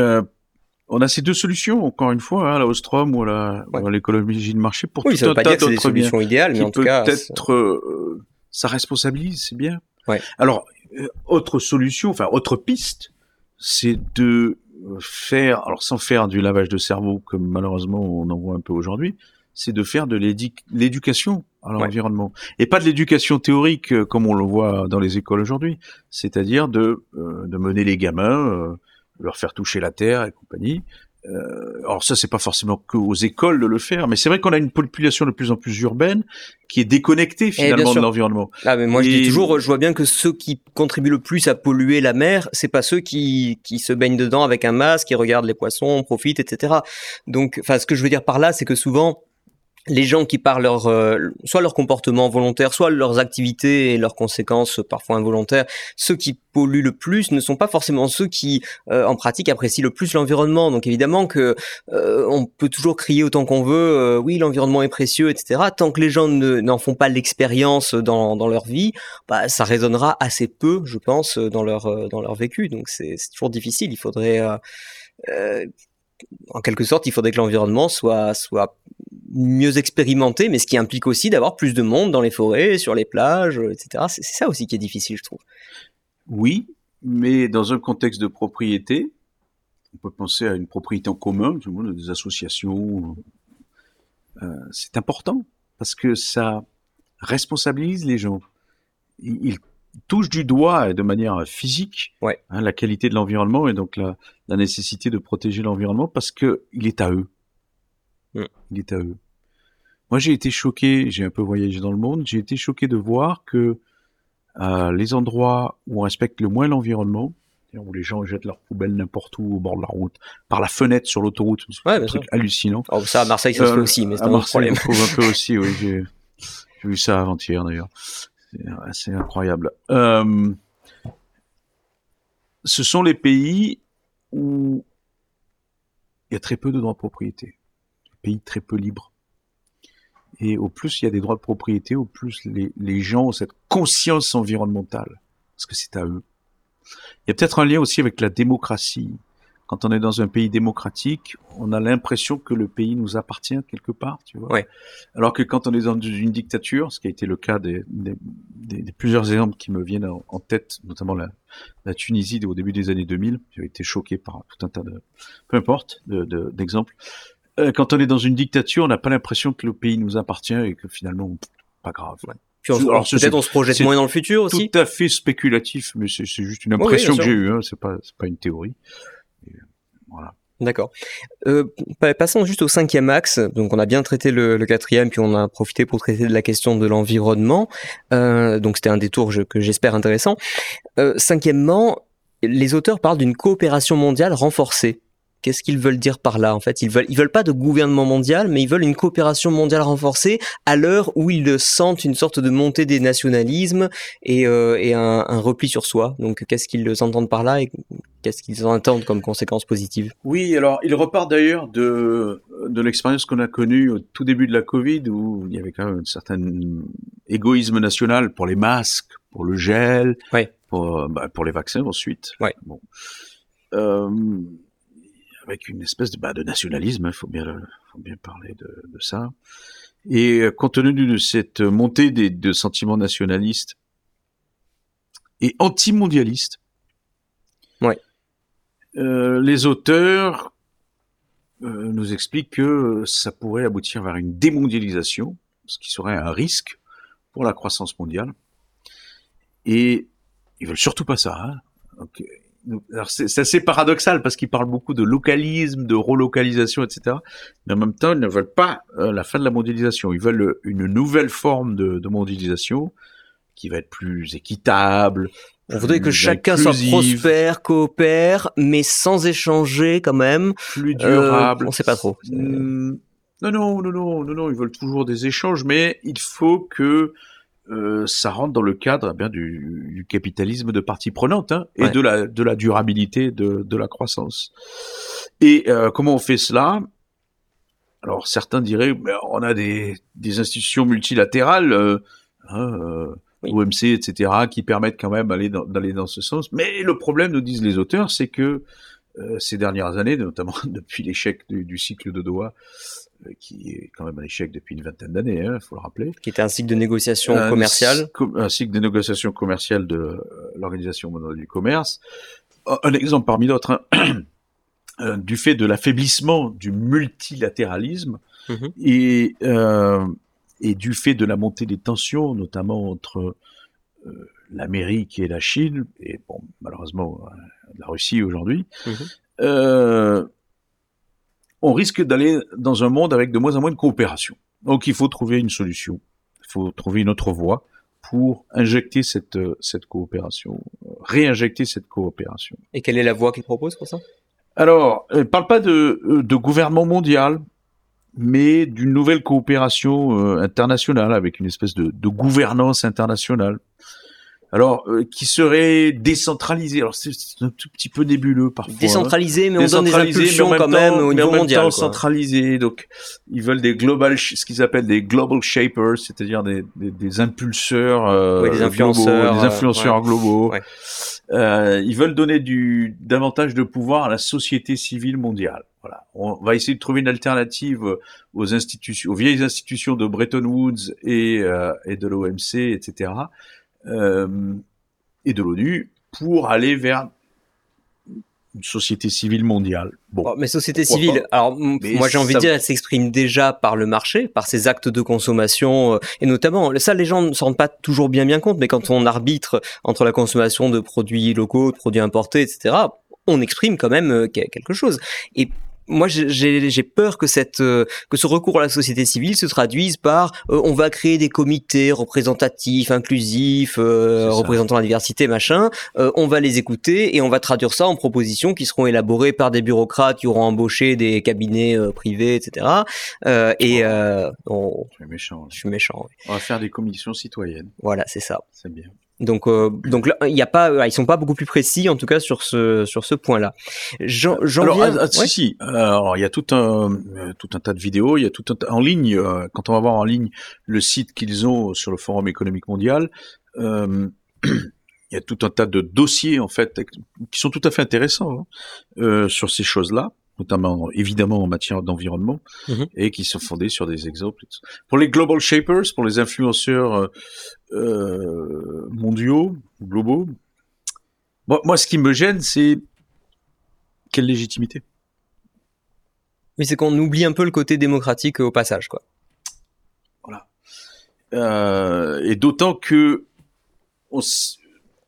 on a ces deux solutions, encore une fois, hein, la Ostrom ou la- Ouais. l'écologie de marché pour oui, tout ça un pas tas d'autres biens idéales, mais qui en tout cas, peut-être euh, ça responsabilise, c'est bien. Ouais. Alors, euh, autre solution, enfin autre piste, c'est de faire, alors sans faire du lavage de cerveau comme malheureusement on en voit un peu aujourd'hui, c'est de faire de l'éducation à l'environnement et pas de l'éducation théorique euh, comme on le voit dans les écoles aujourd'hui, c'est-à-dire de euh, de mener les gamins, leur faire toucher la terre et compagnie. Euh, alors ça, c'est pas forcément que aux écoles de le faire, mais c'est vrai qu'on a une population de plus en plus urbaine qui est déconnectée finalement Eh, sûr. de l'environnement. Ah, mais moi je dis toujours, je vois bien que ceux qui contribuent le plus à polluer la mer, c'est pas ceux qui, qui se baignent dedans avec un masque, qui regardent les poissons, profitent, etc. Donc, enfin, ce que je veux dire par là, c'est que souvent, les gens qui par leur, euh, soit leur comportement volontaire, soit leurs activités et leurs conséquences parfois involontaires, ceux qui polluent le plus ne sont pas forcément ceux qui, euh, en pratique, apprécient le plus l'environnement. Donc évidemment que euh, on peut toujours crier autant qu'on veut, euh, oui, l'environnement est précieux, etc. Tant que les gens ne- n'en font pas l'expérience dans, dans leur vie, bah, ça résonnera assez peu, je pense, dans leur, euh, dans leur vécu. Donc c'est toujours difficile. Il faudrait, en quelque sorte, il faudrait que l'environnement soit, soit mieux expérimenté, mais ce qui implique aussi d'avoir plus de monde dans les forêts, sur les plages, euh, etc. C'est ça aussi qui est difficile, je trouve. Oui, mais dans un contexte de propriété, on peut penser à une propriété en commun, tout le monde, des associations. euh, c'est important parce que ça responsabilise les gens. Ils, touchent du doigt et de manière physique Ouais. hein, la qualité de l'environnement et donc la, la nécessité de protéger l'environnement parce que il est à eux. Mm. Il est à eux. Moi, j'ai été choqué. J'ai un peu voyagé dans le monde. J'ai été choqué de voir que euh, les endroits où on respecte le moins l'environnement, où les gens jettent leurs poubelles n'importe où au bord de la route, par la fenêtre sur l'autoroute, c'est Ouais, un truc hallucinant. Oh, ça, à Marseille, ça se Euh, fait aussi, mais c'est un autre Marseille, problème. on trouve un peu aussi, oui, j'ai vu ça avant-hier d'ailleurs. C'est assez incroyable. Euh, ce sont les pays où il y a très peu de droits de propriété. Pays très peu libres. Et au plus il y a des droits de propriété, au plus les, les gens ont cette conscience environnementale. Parce que c'est à eux. Il y a peut-être un lien aussi avec la démocratie. Quand on est dans un pays démocratique, on a l'impression que le pays nous appartient quelque part, tu vois. Ouais. Alors que quand on est dans une dictature, ce qui a été le cas des, des, des- des plusieurs exemples qui me viennent en, en tête, notamment la, la Tunisie au début des années 2000, j'ai été choqué par tout un tas de, peu importe, de- de- d'exemples. Quand on est dans une dictature, on n'a pas l'impression que le pays nous appartient et que finalement, pas grave. Puis on- Alors, peut-être on se projette moins dans le futur aussi. Tout à fait spéculatif, mais c'est juste une oui, impression que j'ai eue, hein, c'est pas, c'est pas une théorie. Et, euh, voilà. D'accord. Euh, pa- passons juste au cinquième axe. Donc, on a bien traité le, le quatrième, puis on a profité pour traiter de la question de l'environnement. Euh, donc, c'était un détour que j'espère intéressant. Euh, cinquièmement, les auteurs parlent d'une coopération mondiale renforcée. Qu'est-ce qu'ils veulent dire par là En fait, ils veulent, ils veulent pas de gouvernement mondial, mais ils veulent une coopération mondiale renforcée à l'heure où ils sentent une sorte de montée des nationalismes et, euh, et un, un repli sur soi. Donc, qu'est-ce qu'ils entendent par là et qu'est-ce qu'ils en attendent comme conséquence positive Oui, alors il repart d'ailleurs de, de l'expérience qu'on a connue au tout début de la Covid, où il y avait quand même un certain égoïsme national pour les masques, pour le gel, pour, bah, pour les vaccins ensuite. Bon. Euh, avec une espèce de, bah, de nationalisme, il faut bien, le- faut bien parler de, de ça. Et euh, compte tenu de cette montée des, de sentiments nationalistes et anti-mondialistes, Ouais. euh, les auteurs euh, nous expliquent que ça pourrait aboutir vers une démondialisation, ce qui serait un risque pour la croissance mondiale. Et ils veulent surtout pas ça. Hein. Donc, c'est c'est assez paradoxal parce qu'ils parlent beaucoup de localisme, de relocalisation, etc. Mais en même temps, ils ne veulent pas euh, la fin de la mondialisation. Ils veulent une nouvelle forme de, de mondialisation qui va être plus équitable. On voudrait que chacun soit prospère, coopère, mais sans échanger quand même. plus Euh, durable. on sait pas trop. Hmm, Non, non, non, non, non, non, ils veulent toujours des échanges, mais il faut que euh, ça rentre dans le cadre eh bien, du, du capitalisme de partie prenante hein, et Ouais. de, la, de la durabilité de, de la croissance. Et euh, comment on fait cela? Alors certains diraient, mais on a des, des institutions multilatérales, euh, hein, Oui. OMC, etc., qui permettent quand même d'aller dans, d'aller dans ce sens. Mais le problème, nous disent les auteurs, c'est que ces dernières années, notamment depuis l'échec du, du cycle de Doha, qui est quand même un échec depuis une vingtaine d'années, il faut le rappeler. Qui était un cycle de négociation Un commerciale. Un cycle de négociation commerciale de euh, l'Organisation mondiale du commerce. Un exemple parmi d'autres, hein, euh, du fait de l'affaiblissement du multilatéralisme Mhm. et, euh, et du fait de la montée des tensions, notamment entre euh, l'Amérique et la Chine, et bon, malheureusement la Russie aujourd'hui, Mhm. euh, on risque d'aller dans un monde avec de moins en moins de coopération. Donc il faut trouver une solution, il faut trouver une autre voie pour injecter cette, euh, cette coopération, euh, réinjecter cette coopération. Et quelle est la voie qu'il propose pour ça? Alors, elle parle pas de, euh, de gouvernement mondial, mais d'une nouvelle coopération euh, internationale avec une espèce de, de gouvernance internationale. Alors, euh, qui serait décentralisée. Alors, c'est un tout petit peu nébuleux parfois. hein. Décentralisé, mais on donne des Décentralisé, impulsions quand même au mais niveau même mondial. temps centralisé. Donc, ils veulent des global, ce qu'ils appellent des global shapers, c'est-à-dire des, des, des impulseurs, euh, Ouais, des influenceurs, globaux, des euh, influenceurs globaux. Ouais. Euh, ils veulent donner du davantage de pouvoir à la société civile mondiale. Voilà. On va essayer de trouver une alternative aux institutions, aux vieilles institutions de Bretton Woods et, euh, et de l'OMC, etc. Euh, et de l'ONU pour aller vers une société civile mondiale. Bon, Bon, mais société civile, alors Mais moi j'ai envie de dire, elle s'exprime déjà par le marché, par ses actes de consommation, euh, et notamment, ça les gens ne s'en rendent pas toujours bien bien compte, mais quand on arbitre entre la consommation de produits locaux, de produits importés, etc., on exprime quand même euh, que- quelque chose. Et moi, j'ai- peur que cette euh, que ce recours à la société civile se traduise par euh, on va créer des comités représentatifs, inclusifs, euh, représentant la diversité, machin. Euh, on va les écouter et on va traduire ça en propositions qui seront élaborées par des bureaucrates qui auront embauché des cabinets privés, etc. Et Oh. on- c'est méchant. là. je suis méchant. oui. On va faire des commissions citoyennes. Voilà, c'est ça. C'est bien. Donc, euh, donc là, il y a pas, euh, ils sont pas beaucoup plus précis en tout cas sur ce sur ce point-là. Alors, viens. ah, ah, ouais. si, si. Alors, il y a tout un, euh, tout un tas de vidéos, il y a tout un tas, en ligne, euh, quand on va voir en ligne le site qu'ils ont sur le Forum économique mondial, euh, il y a tout un tas de dossiers, en fait, qui sont tout à fait intéressants hein, sur ces choses-là, notamment, évidemment, en matière d'environnement, Mhm. et qui sont fondés sur des exemples. Pour les global shapers, pour les influenceurs euh, euh, mondiaux, globaux, moi, moi, ce qui me gêne, c'est quelle légitimité Mais c'est qu'on oublie un peu le côté démocratique euh, au passage, quoi. Euh, et d'autant que on, s-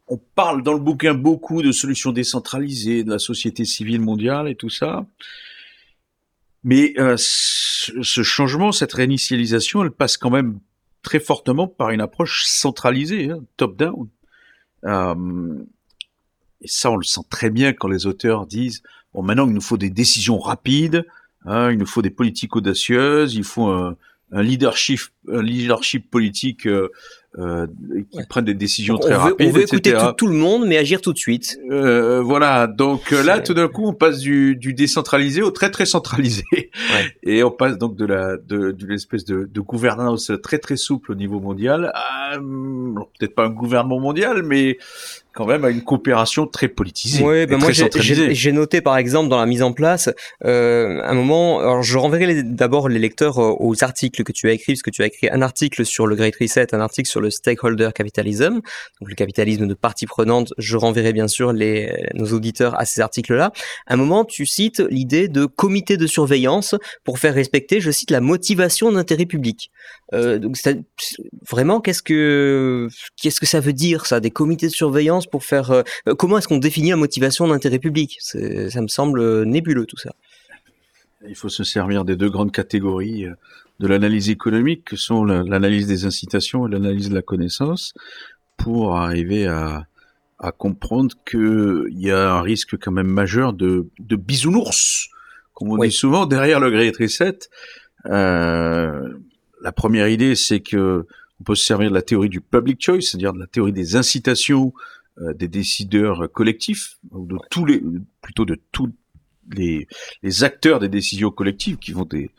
on parle dans le bouquin beaucoup de solutions décentralisées, de la société civile mondiale et tout ça. Mais euh, ce, changement, cette réinitialisation, elle passe quand même très fortement par une approche centralisée, hein, top-down. Euh, et ça, on le sent très bien quand les auteurs disent bon, maintenant, il nous faut des décisions rapides, hein, il nous faut des politiques audacieuses, il faut un, un leadership, un leadership politique euh, euh, qui prennent des décisions très on veut, rapides. On veut écouter tout, tout, le monde, mais agir tout de suite. Euh, voilà, donc euh, là, tout d'un coup, on passe du, du, décentralisé au très très centralisé, ouais. et on passe donc de la de, de l'espèce de, de, gouvernance très très souple au niveau mondial à peut-être pas un gouvernement mondial, mais quand même à une coopération très politisée. Oui, ben moi j'ai noté par exemple dans la mise en place euh, un moment. Alors je renverrai d'abord les lecteurs euh, aux articles que tu as écrits, parce que tu as écrit un article sur le Great Reset, un article sur le stakeholder capitalism, donc le capitalisme de partie prenante. Je renverrai bien sûr les, nos auditeurs à ces articles-là. Un moment, tu cites l'idée de comité de surveillance pour faire respecter, je cite, la motivation d'intérêt public. Euh, donc vraiment, qu'est-ce que qu'est-ce que ça veut dire ça, des comités de surveillance pour faire euh, comment est-ce qu'on définit la motivation d'intérêt public? Ça me semble nébuleux tout ça. Il faut se servir des deux grandes catégories de l'analyse économique que sont l'analyse des incitations et l'analyse de la connaissance pour arriver à, à comprendre qu'il y a un risque quand même majeur de, de bisounours, comme on oui. dit souvent, derrière le Great Reset. Euh, la première idée, c'est que on peut se servir de la théorie du public choice, c'est-à-dire de la théorie des incitations euh, des décideurs collectifs, ou de tous les, plutôt de tous les, les acteurs des décisions collectives, qui vont des,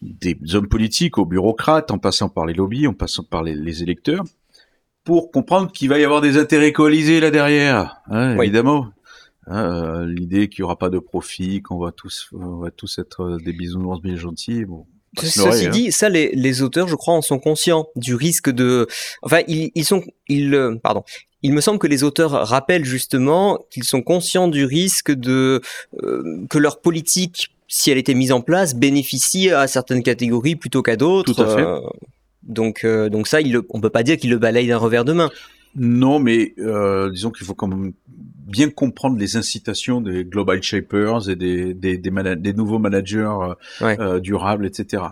des hommes politiques aux bureaucrates, en passant par les lobbies, en passant par les, les électeurs, pour comprendre qu'il va y avoir des intérêts coalisés là derrière, hein, oui. évidemment. Hein, L'idée qu'il n'y aura pas de profit, qu'on va tous, on va tous être des bisounours bien gentils, bon, Ceci hein. dit, ça, les, les, auteurs, je crois, en sont conscients du risque de. Enfin, ils, ils sont, ils, pardon. Il me semble que les auteurs rappellent justement qu'ils sont conscients du risque de euh, que leur politique, si elle était mise en place, bénéficie à certaines catégories plutôt qu'à d'autres. Tout à fait. Euh, donc, euh, donc ça, il le, on peut pas dire qu'ils le balayent d'un revers de main. Non, mais euh, disons qu'il faut quand même bien comprendre les incitations des global shapers et des, des, des, des nouveaux managers ouais. euh, durables, etc.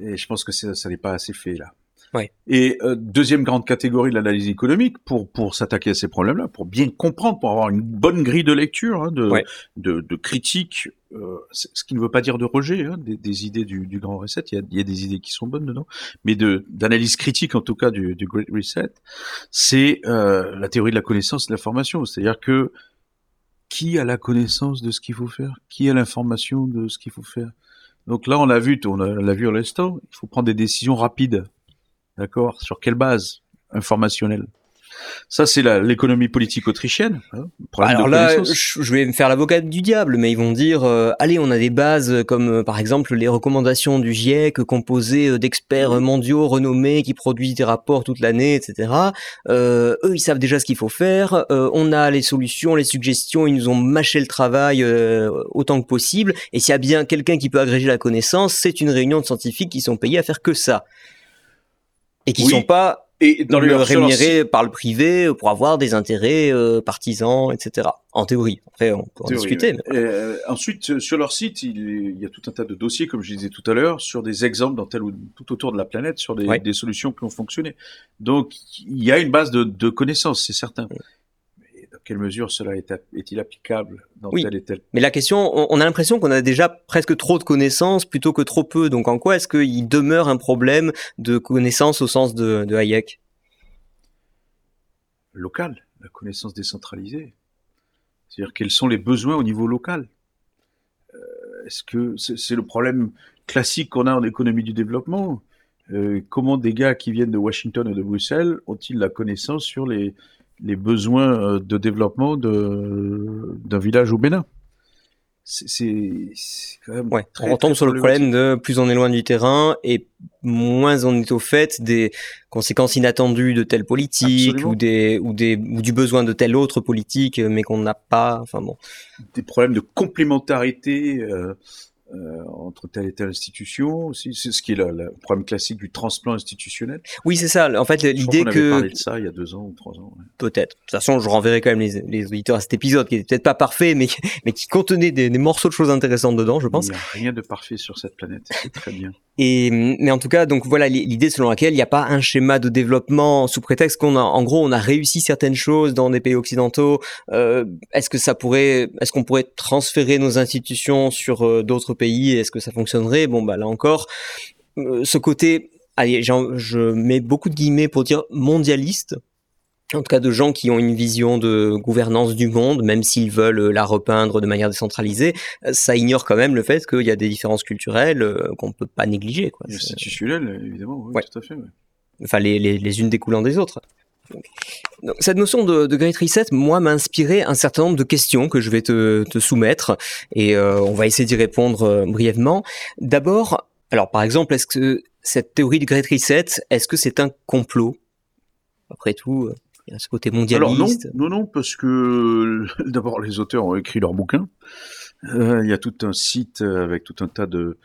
Et je pense que ça n'est pas assez fait là. Et euh, deuxième grande catégorie de l'analyse économique pour pour s'attaquer à ces problèmes-là, pour bien comprendre, pour avoir une bonne grille de lecture, hein, de, de, de critique, euh, ce qui ne veut pas dire de rejet hein, des, des, idées du, du grand reset. Il y, a, il y, a, des idées qui sont bonnes dedans, mais de d'analyse critique en tout cas du, du Great Reset, c'est euh, la théorie de la connaissance et de l'information. C'est-à-dire que qui a la connaissance de ce qu'il faut faire, qui a l'information de ce qu'il faut faire? Donc là, on l'a vu, on l'a vu à l'instant. Il faut prendre des décisions rapides. D'accord Sur quelle base informationnelle? Ça, c'est l'économie politique autrichienne. Hein, Alors là, je vais me faire l'avocat du diable, mais ils vont dire, euh, allez, on a des bases comme euh, par exemple les recommandations du GIEC composées euh, d'experts mondiaux renommés qui produisent des rapports toute l'année, etc. Euh, eux, ils savent déjà ce qu'il faut faire. On a les solutions, les suggestions. Ils nous ont mâché le travail autant que possible. Et s'il y a bien quelqu'un qui peut agréger la connaissance, c'est une réunion de scientifiques qui sont payés à faire que ça et qui oui. sont pas et dans le rémunérés par le privé pour avoir des intérêts euh, partisans, etc. En théorie. Après, on peut en théorie, discuter. Mais... Euh, ensuite, sur leur site, il, y a tout un tas de dossiers, comme je disais tout à l'heure, sur des exemples dans tel ou tout autour de la planète, sur des, ouais. des solutions qui ont fonctionné. Donc, il y a une base de, de connaissances, c'est certain. Ouais quelle mesure cela est-il applicable dans oui. tel et tel Mais la question, on a l'impression qu'on a déjà presque trop de connaissances plutôt que trop peu. Donc en quoi est-ce qu'il demeure un problème de connaissances au sens de, de Hayek? Local, la connaissance décentralisée. C'est-à-dire quels sont les besoins au niveau local? Euh, Est-ce que c'est le problème classique qu'on a en économie du développement? Euh, Comment des gars qui viennent de Washington ou de Bruxelles ont-ils la connaissance sur les les besoins de développement d'un village au Bénin. C'est quand même. Ouais, très, on retombe sur le problème de plus on est loin du terrain et moins on est au fait des conséquences inattendues de telle politique Absolument. ou des ou des ou du besoin de telle autre politique mais qu'on n'a pas. Enfin bon. Des problèmes de complémentarité. Euh, euh, entre telle et telle institution aussi. C'est ce qui est le, le, problème classique du transplant institutionnel. Oui, c'est ça. En fait, l'idée que. On parlé de ça il y a deux ans ou trois ans. Ouais. Peut-être. De toute façon, je renverrai quand même les, les auditeurs à cet épisode qui était peut-être pas parfait, mais, mais qui contenait des, des, morceaux de choses intéressantes dedans, je pense. Il n'y a rien de parfait sur cette planète. C'est très bien. Et, mais en tout cas, donc voilà l'idée selon laquelle il n'y a pas un schéma de développement sous prétexte qu'on a, en gros, on a réussi certaines choses dans des pays occidentaux. Euh, est-ce que ça pourrait, est-ce qu'on pourrait transférer nos institutions sur euh, d'autres pays Est-ce que ça fonctionnerait? Bon, bah là encore, euh, ce côté allez, je mets beaucoup de guillemets pour dire mondialiste, en tout cas de gens qui ont une vision de gouvernance du monde, même s'ils veulent la repeindre de manière décentralisée, ça ignore quand même le fait qu'il y a des différences culturelles euh, qu'on ne peut pas négliger. Quoi. Institutionnelles, évidemment, oui, tout à fait. Enfin, les, les, les, unes découlant des autres. Donc, cette notion de, de, Great Reset, moi, m'a inspiré un certain nombre de questions que je vais te, te soumettre et euh, on va essayer d'y répondre euh, brièvement. D'abord, alors par exemple, est-ce que cette théorie du Great Reset, est-ce que c'est un complot? Après tout, ce côté mondialiste Alors non, non, non, parce que d'abord les auteurs ont écrit leur bouquin. Euh, il y a tout un site avec tout un tas de,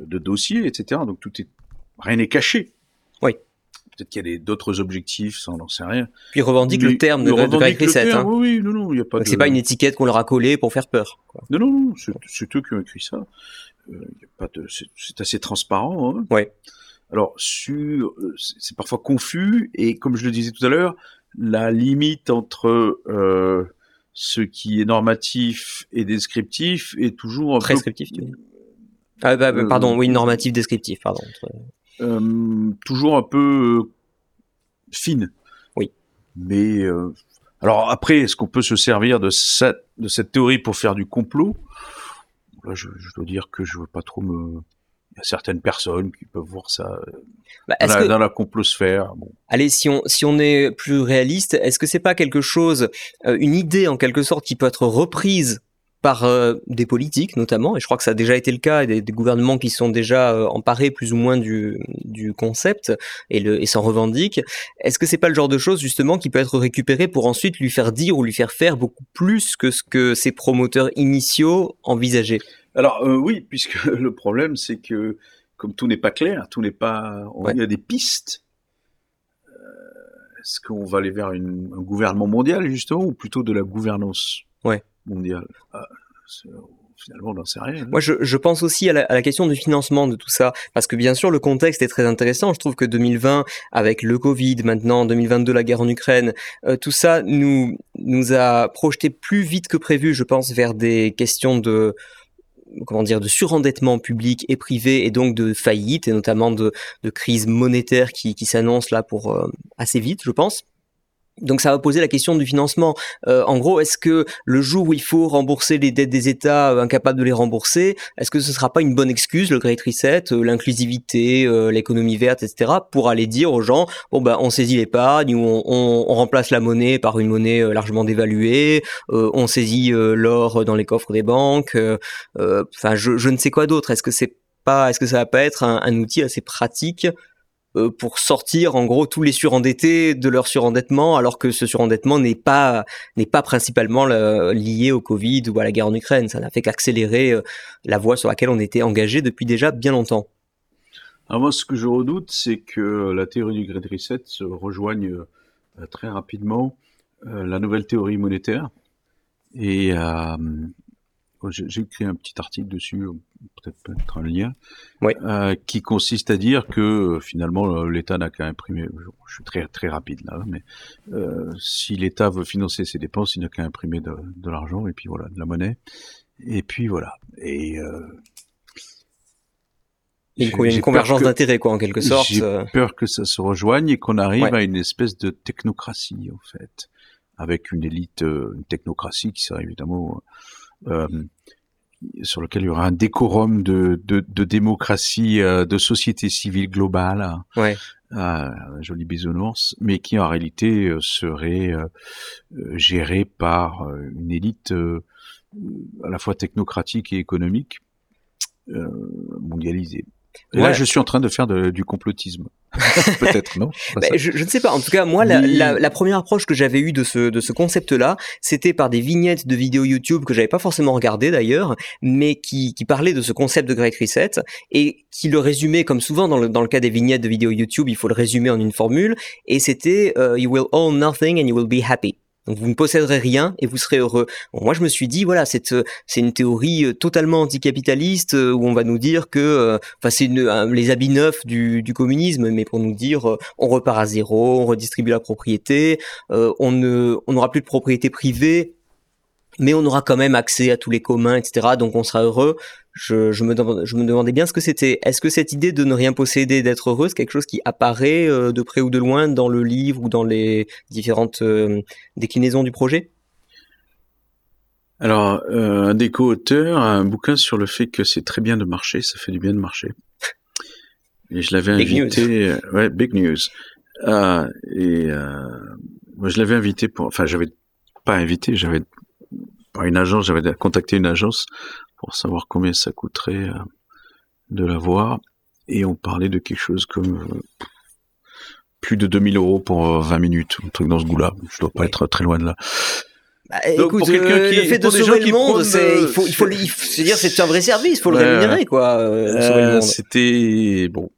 de dossiers, etc. Donc tout est rien n'est caché. Oui. Peut-être qu'il y a d'autres objectifs, ça on n'en sait rien. Puis ils revendient le terme de, de Great Reset. Hein. Oui, non, non, il y a pas. C'est pas une étiquette qu'on leur a collée pour faire peur. Quoi. Non, non, non, c'est eux qui ont écrit ça. Euh, y a pas de, c'est assez transparent. Hein. Ouais. Alors, sur, euh, c'est parfois confus et comme je le disais tout à l'heure, la limite entre euh, ce qui est normatif et descriptif est toujours un prescriptif. Tu ah, bah, bah, pardon, oui, normatif, descriptif, pardon. Euh, toujours un peu euh, fine. Oui. Mais euh, alors après, est-ce qu'on peut se servir de cette de cette théorie pour faire du complot? Là, je, je dois dire que je veux pas trop me y a certaines personnes qui peuvent voir ça euh, bah, dans, la, que... dans, la, complosphère. Bon. Allez, si on, si on est plus réaliste, est-ce que c'est pas quelque chose, euh, une idée en quelque sorte qui peut être reprise par euh, des politiques notamment, et je crois que ça a déjà été le cas, des, des gouvernements qui sont déjà euh, emparés plus ou moins du, du concept et, le, et s'en revendiquent. Est-ce que c'est pas le genre de chose justement qui peut être récupéré pour ensuite lui faire dire ou lui faire faire beaucoup plus que ce que ses promoteurs initiaux envisageaient? Alors euh, oui, puisque le problème c'est que comme tout n'est pas clair, tout n'est pas, on, il y a des pistes. Euh, Est-ce qu'on va aller vers une, un gouvernement mondial justement ou plutôt de la gouvernance ouais. mondiale? Ah, finalement, on n'en sait rien. Hein. Moi, je, je, pense aussi à la, à la, question du financement de tout ça, parce que bien sûr, le contexte est très intéressant. Je trouve que 2020, avec le Covid, maintenant 2022, la guerre en Ukraine, euh, tout ça nous nous a projeté plus vite que prévu, je pense, vers des questions de comment dire de surendettement public et privé et donc de faillite et notamment de, crise monétaire qui, qui s'annonce là pour euh, assez vite je pense donc ça va poser la question du financement. Euh, en gros, est-ce que le jour où il faut rembourser les dettes des États euh, incapables de les rembourser, est-ce que ce ne sera pas une bonne excuse, le Great Reset, euh, l'inclusivité, l'économie verte, etc., pour aller dire aux gens, bon ben on saisit l'épargne, on, remplace la monnaie par une monnaie largement dévaluée, on saisit l'or dans les coffres des banques, enfin je, ne sais quoi d'autre. Est-ce que c'est pas, est-ce que ça va pas être un, outil assez pratique pour sortir en gros tous les surendettés de leur surendettement, alors que ce surendettement n'est pas n'est pas principalement lié au Covid ou à la guerre en Ukraine. Ça n'a fait qu'accélérer euh, la voie sur laquelle on était engagé depuis déjà bien longtemps. Alors moi, ce que je redoute, c'est que la théorie du Great Reset se rejoigne euh, très rapidement la nouvelle théorie monétaire et j'ai écrit un petit article dessus, peut-être peut-être un lien, oui. euh, qui consiste à dire que euh, finalement l'État n'a qu'à imprimer. Je suis très très rapide là, mais euh, si l'État veut financer ses dépenses, il n'a qu'à imprimer de, de l'argent et puis voilà, de la monnaie. Et puis voilà. Et euh, il y a une convergence d'intérêts, quoi, en quelque sorte. J'ai euh. peur que ça se rejoigne et qu'on arrive ouais. à une espèce de technocratie, en fait, avec une élite, une technocratie qui serait évidemment euh, sur lequel il y aura un décorum de, de, de démocratie, euh, de société civile globale, ouais. euh, joli bisounours, mais qui en réalité euh, serait euh, géré par une élite à la fois technocratique et économique mondialisée. Ouais. là, je suis en train de faire de, du complotisme. Peut-être, non? Bah, je, je, ne sais pas. En tout cas, moi, la, la, la première approche que j'avais eue de ce, de ce concept-là, c'était par des vignettes de vidéos YouTube que j'avais pas forcément regardées d'ailleurs, mais qui, qui parlaient de ce concept de Great Reset et qui le résumaient, comme souvent dans le, dans le cas des vignettes de vidéos YouTube, il faut le résumer en une formule, et c'était uh, You will own nothing and you will be happy. Donc vous ne posséderez rien et vous serez heureux. Bon, moi je me suis dit voilà c'est c'est une théorie euh, totalement anticapitaliste euh, où on va nous dire que euh, enfin c'est les habits neufs du, du, communisme mais pour nous dire on repart à zéro, on redistribue la propriété, on ne on n'aura plus de propriété privée mais on aura quand même accès à tous les communs etc. Donc on sera heureux je, je, me, je me demandais bien ce que c'était. Est-ce que cette idée de ne rien posséder, d'être heureux, c'est quelque chose qui apparaît de près ou de loin dans le livre ou dans les différentes déclinaisons du projet? Alors, un des co-auteurs a un bouquin sur le fait que c'est très bien de marcher, ça fait du bien de marcher. Et je l'avais invité, ouais, big news. Ah, et euh, moi, je l'avais invité pour, enfin, j'avais pas invité, j'avais une agence, j'avais contacté une agence pour savoir combien ça coûterait euh, de la voir, et on parlait de quelque chose comme euh, plus de 2000 euros pour 20 minutes, un truc dans ce goût-là. Je dois pas être très loin de là. Bah, écoute, pour quelqu'un qui, le fait de sauver le monde, c'est, il faut, il faut, il dire, c'est un vrai service, il faut le rémunérer, quoi. Euh, c'était bon.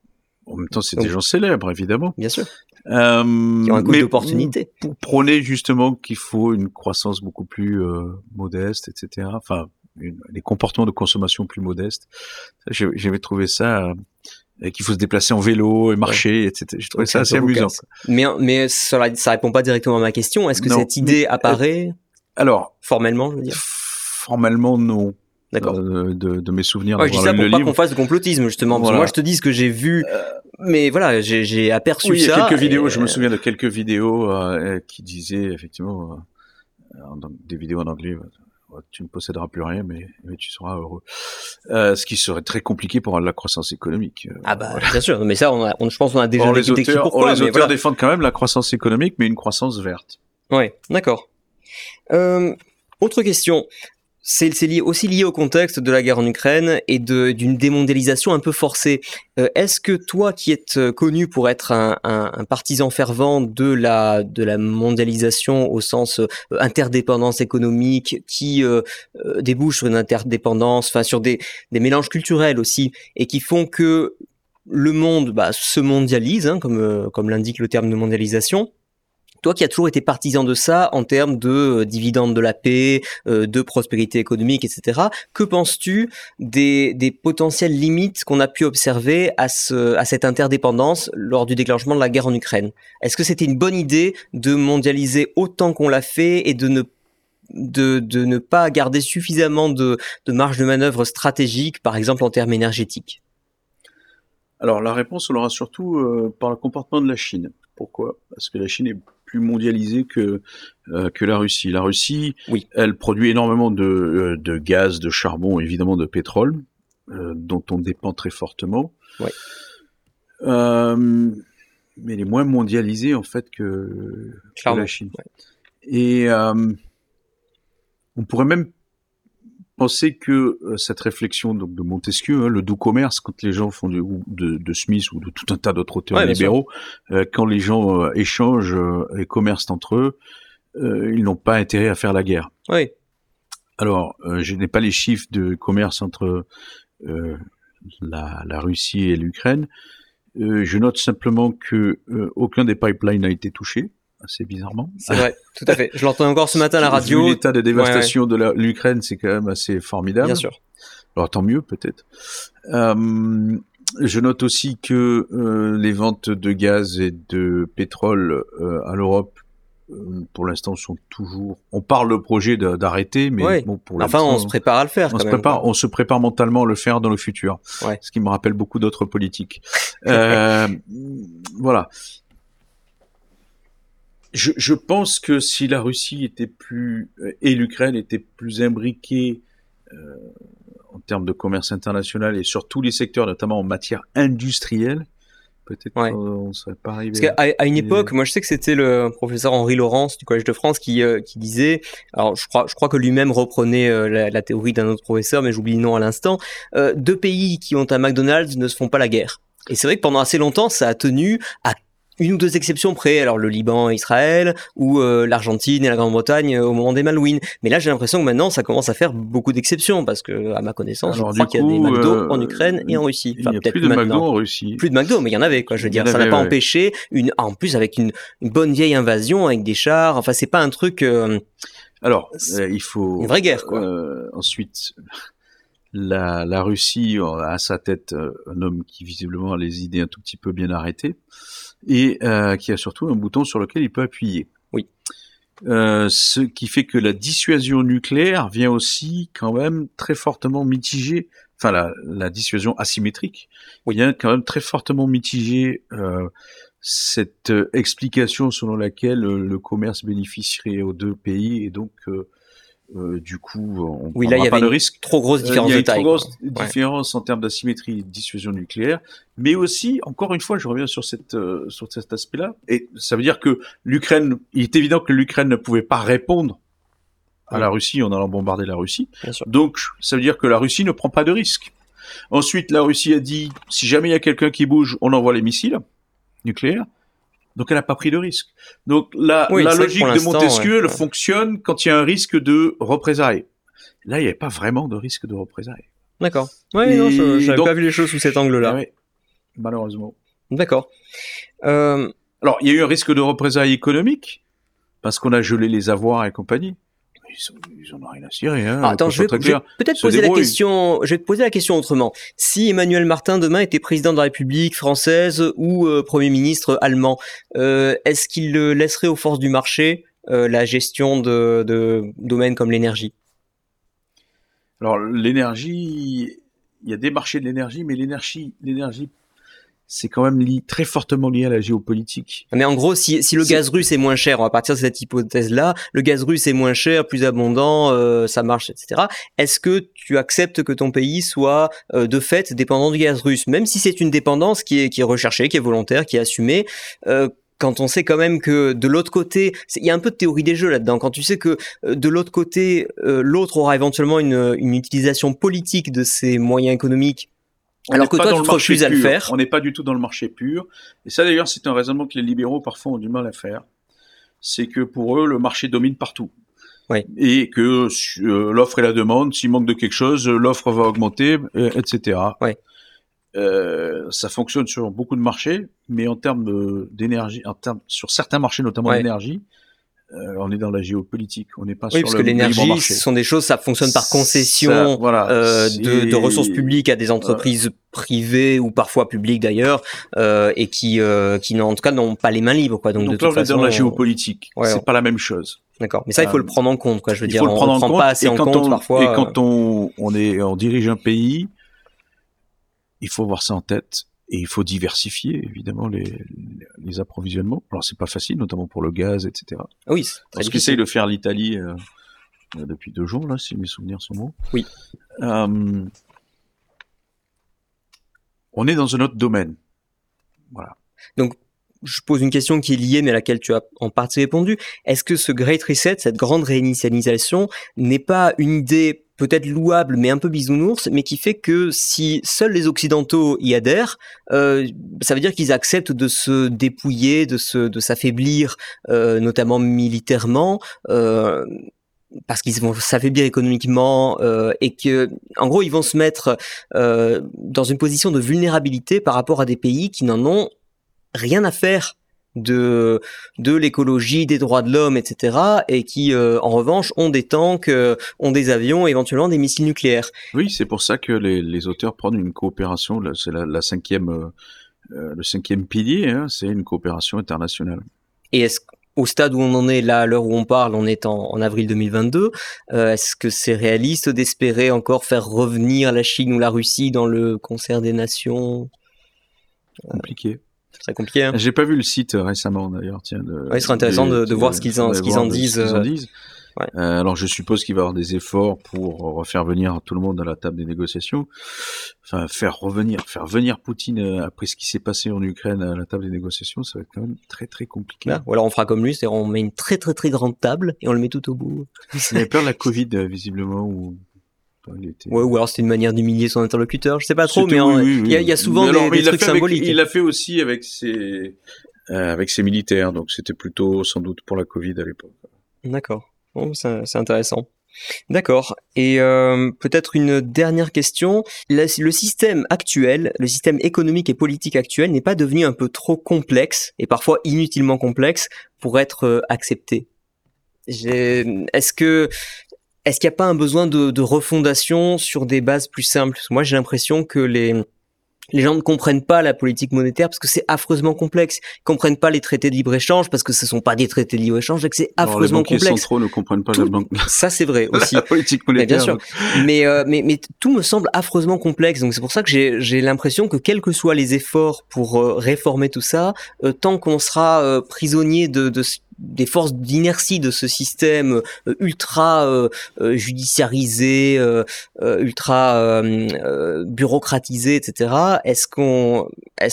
En même temps, c'est des gens célèbres, évidemment. Bien sûr. Euh, qui ont un coup d'opportunité. Pour prôner justement qu'il faut une croissance beaucoup plus euh, modeste, etc. Enfin, une, des comportements de consommation plus modestes. J'avais trouvé ça euh, qu'il faut se déplacer en vélo et marcher, etc. J'ai trouvé ça assez amusant. Mais, mais ça, ça répond pas directement à ma question. Est-ce que cette idée apparaît Alors, formellement, je veux dire? Formellement, non. D'accord. De, de, de, mes souvenirs. Ouais, je dis ça pour pas qu'on fasse de complotisme justement. Parce que moi, je te dis ce que j'ai vu, euh, mais voilà, j'ai aperçu oui, ça. Il y a quelques vidéos. Je me souviens de quelques vidéos euh, qui disaient effectivement euh, des vidéos en anglais. Tu ne posséderas plus rien, mais, mais tu seras heureux. ce qui serait très compliqué pour la croissance économique. ah bah bien sûr, mais ça, on a, on, je pense qu'on a déjà or, les auteurs, pourquoi, les auteurs défendent quand même la croissance économique, mais une croissance verte. Ouais, d'accord. autre question c'est lié, aussi lié au contexte de la guerre en Ukraine et d'une démondialisation un peu forcée. Euh, est-ce que toi, qui es euh, connu pour être un, partisan fervent de la, de la mondialisation au sens euh, interdépendance économique, qui débouche sur une interdépendance, enfin sur des, des mélanges culturels aussi, et qui font que le monde bah, se mondialise, hein, comme, comme l'indique le terme de mondialisation, toi qui as toujours été partisan de ça en termes de euh, dividendes de la paix, euh, de prospérité économique, etc., que penses-tu des, des potentielles limites qu'on a pu observer à, ce, à cette interdépendance lors du déclenchement de la guerre en Ukraine? Est-ce que c'était une bonne idée de mondialiser autant qu'on l'a fait et de ne de, de, ne pas garder suffisamment de, de marge de manœuvre stratégique, par exemple en termes énergétiques? Alors la réponse, on l'aura surtout euh, par le comportement de la Chine. Pourquoi? Parce que la Chine est plus mondialisée que euh, que la Russie. La Russie, oui. elle produit énormément de, euh, de gaz, de charbon, évidemment de pétrole, euh, dont on dépend très fortement. Ouais. mais elle est moins mondialisée en fait que, que la Chine. Et on pourrait même penser que euh, cette réflexion donc, de Montesquieu, hein, le doux commerce, quand les gens font du, de, de Smith ou de tout un tas d'autres auteurs libéraux, euh, quand les gens euh, échangent et commercent entre eux, ils n'ont pas intérêt à faire la guerre. Oui. Alors, je n'ai pas les chiffres de commerce entre la, la, Russie et l'Ukraine. je note simplement que aucun des pipelines n'a été touché assez bizarrement. C'est vrai, tout à fait. Je l'entends encore ce matin à la radio. L'état de dévastation de l'Ukraine, c'est quand même assez formidable. Bien sûr. Alors tant mieux peut-être. Euh, je note aussi que euh, les ventes de gaz et de pétrole euh, à l'Europe euh, pour l'instant sont toujours. On parle le projet d'arrêter, mais bon, pour enfin, on se prépare à le faire. On se prépare, on se prépare mentalement à le faire dans le futur. Ouais. Ce qui me rappelle beaucoup d'autres politiques. euh, voilà je, je, pense que si la Russie était plus euh, et l'Ukraine était plus imbriquées euh, en termes de commerce international et sur tous les secteurs, notamment en matière industrielle, peut-être ouais. on serait pas arrivé. Parce à une époque, moi je sais que c'était le professeur Henri Laurence du Collège de France qui, euh, qui disait, alors je crois, je crois que lui-même reprenait euh, la, la, théorie d'un autre professeur, mais j'oublie le nom à l'instant. Euh, deux pays qui ont un McDonald's ne se font pas la guerre. Et c'est vrai que pendant assez longtemps, ça a tenu à une ou deux exceptions près, alors le Liban et Israël, ou euh, l'Argentine et la Grande-Bretagne euh, au moment des Malouines. Mais là, j'ai l'impression que maintenant, ça commence à faire beaucoup d'exceptions, parce que, à ma connaissance, je crois qu'il y a des McDo euh, en Ukraine et en Russie. Enfin, il n'y a plus de McDo en Russie. Plus de McDo, mais il y en avait, quoi. Je veux dire, ça n'a pas empêché une, en plus avec une, une, bonne vieille invasion avec des chars. Enfin, c'est pas un truc. alors, il faut une vraie guerre, quoi. ensuite. La, la, Russie a à sa tête un homme qui visiblement a les idées un tout petit peu bien arrêtées et euh, qui a surtout un bouton sur lequel il peut appuyer. Oui. Euh, ce qui fait que la dissuasion nucléaire vient aussi quand même très fortement mitiger enfin la, la dissuasion asymétrique. A quand même très fortement mitigé euh, cette euh, explication selon laquelle euh, le commerce bénéficierait aux deux pays et donc euh, du coup, on oui, là, il y pas avait de risque. Trop grosse différence il y a de une trop grosse quoi. Ouais. différence en termes d'asymétrie et de dissuasion nucléaire, mais aussi, encore une fois, je reviens sur cette euh, sur cet aspect-là, et ça veut dire que l'Ukraine, il est évident que l'Ukraine ne pouvait pas répondre à la Russie en allant bombarder la Russie, donc ça veut dire que la Russie ne prend pas de risque. Ensuite, la Russie a dit, si jamais il y a quelqu'un qui bouge, on envoie les missiles nucléaires. Donc elle n'a pas pris de risque. Donc la, Oui, logique de Montesquieu, ouais. elle Ouais. fonctionne quand il y a un risque de représailles. Là, il n'y avait pas vraiment de risque de représailles. D'accord. Ouais, non, je pas vu les choses sous cet angle-là. Ah ouais, malheureusement. D'accord. Euh, Alors, il y a eu un risque de représailles économiques, parce qu'on a gelé les avoirs et compagnie. Ils, ont- ils en ont rien à cirer, hein. Ah, attends, je vais, peut-être se poser la question. Je vais te poser la question autrement. Si Emmanuel Martin demain était président de la République française ou euh, premier ministre allemand, euh, est-ce qu'il laisserait aux forces du marché euh, la gestion de, de domaines comme l'énergie? Alors, l'énergie, il y a des marchés de l'énergie, mais l'énergie, l'énergie, c'est quand même li- très fortement lié à la géopolitique. Mais en gros, si, si le gaz russe est moins cher, on va partir de cette hypothèse-là, le gaz russe est moins cher, plus abondant, euh, ça marche, etc. Est-ce que tu acceptes que ton pays soit euh, de fait dépendant du gaz russe, même si c'est une dépendance qui est, qui est recherchée, qui est volontaire, qui est assumée euh, quand on sait quand même que de l'autre côté, il y a un peu de théorie des jeux là-dedans, quand tu sais que euh, de l'autre côté, euh, l'autre aura éventuellement une, une utilisation politique de ses moyens économiques, On alors que toi tu te refuses à le faire. On n'est pas du tout dans le marché pur. Et ça, d'ailleurs, c'est un raisonnement que les libéraux parfois ont du mal à faire. C'est que pour eux, le marché domine partout. Oui. Et que euh, l'offre et la demande, s'il manque de quelque chose, l'offre va augmenter, euh, etc. Oui. Euh, ça fonctionne sur beaucoup de marchés, mais en termes d'énergie, en termes sur certains marchés, notamment Ouais. l'énergie, euh, on est dans la géopolitique. On n'est pas Oui, sur parce le que l'énergie, ce sont des choses, ça fonctionne par concession Ça, voilà, euh, de, de ressources publiques à des entreprises privées ou parfois publiques d'ailleurs, euh, et qui, euh, qui en tout cas n'ont pas les mains libres, quoi. Donc, Donc, de là, toute on est façon, dans la géopolitique. Ouais, c'est on- pas la même chose. D'accord. Mais ça, il faut Euh, le prendre en compte, quoi. Je veux Il dire, faut le on prendre ne prend compte. pas assez en compte on, parfois. Et euh, quand on, on est, on dirige un pays, il faut avoir ça en tête. Et il faut diversifier, évidemment, les, les approvisionnements. Alors, c'est pas facile, notamment pour le gaz, etc. Oui, c'est très Ce difficile. qu'essaye de faire l'Italie euh, euh, depuis deux jours, là, si mes souvenirs sont bons. Oui. Euh, on est dans un autre domaine. Voilà. je pose une question qui est liée, mais à laquelle tu as en partie répondu. Est-ce que ce Great Reset, cette grande réinitialisation, n'est pas une idée peut-être louable, mais un peu bisounours, mais qui fait que si seuls les Occidentaux y adhèrent, euh, ça veut dire qu'ils acceptent de se dépouiller, de se, de s'affaiblir, euh, notamment militairement. Euh, parce qu'ils vont s'affaiblir économiquement et que, en gros, ils vont se mettre dans une position de vulnérabilité par rapport à des pays qui n'en ont rien à faire de de l'écologie, des droits de l'homme, etc. et qui, euh, en revanche, ont des tanks, euh, ont des avions, éventuellement des missiles nucléaires. Oui, c'est pour ça que les, les auteurs prennent une coopération. C'est la, la cinquième, euh, euh, le cinquième pilier. Hein, c'est une coopération internationale. Et est-ce au stade où on en est là, à l'heure où on parle, on est en, en avril 2022. Euh, est-ce que c'est réaliste d'espérer encore faire revenir la Chine ou la Russie dans le concert des nations? Compliqué. Très compliqué. Hein J'ai pas vu le site euh, récemment d'ailleurs. Tiens, de, Ouais, ce serait intéressant de- de voir ce qu'ils en- ce qu'ils disent, en euh, disent. ouais. Euh, alors je suppose qu'il va y avoir des efforts pour refaire venir tout le monde à la table des négociations. Enfin, faire revenir, faire venir Poutine après ce qui s'est passé en Ukraine à la table des négociations, ça va être quand même très très compliqué. Ou alors on fera comme lui, c'est-à-dire on met une très très très grande table et on le met tout au bout. Il avait peur de la Covid visiblement ou il était- Ouais, ou alors c'était une manière d'humilier son interlocuteur, je sais pas trop, mais il oui, oui. y, a- il y a souvent Mais des, alors, trucs avec- symboliques. il l'a fait aussi avec ses euh, avec ses militaires, donc c'était plutôt sans doute pour la Covid à l'époque. D'accord. Bon, c'est intéressant. D'accord. Et euh, peut-être une dernière question. La- le système actuel, le système économique et politique actuel n'est pas devenu un peu trop complexe et parfois inutilement complexe pour être euh, accepté. Est-ce que est-ce qu'il n'y a pas un besoin de, de refondation sur des bases plus simples? Parce que Moi, j'ai l'impression que les les gens ne comprennent pas la politique monétaire parce que c'est affreusement complexe. Ils comprennent pas les traités de libre-échange parce que ce sont pas des traités de libre-échange et que c'est affreusement Alors, les complexe. centraux ne comprennent pas la, banque... Ça, c'est vrai aussi. la politique Mais monétaire. bien sûr. Mais, euh, mais, mais tout me semble affreusement complexe. Donc c'est pour ça que j'ai j'ai l'impression que quels que soient les efforts pour euh, réformer tout ça, euh, tant qu'on sera euh, prisonnier de, de ce- des forces d'inertie de ce système euh, ultra euh, euh, judiciarisé, ultra bureaucratisé, etc. Est-ce qu'on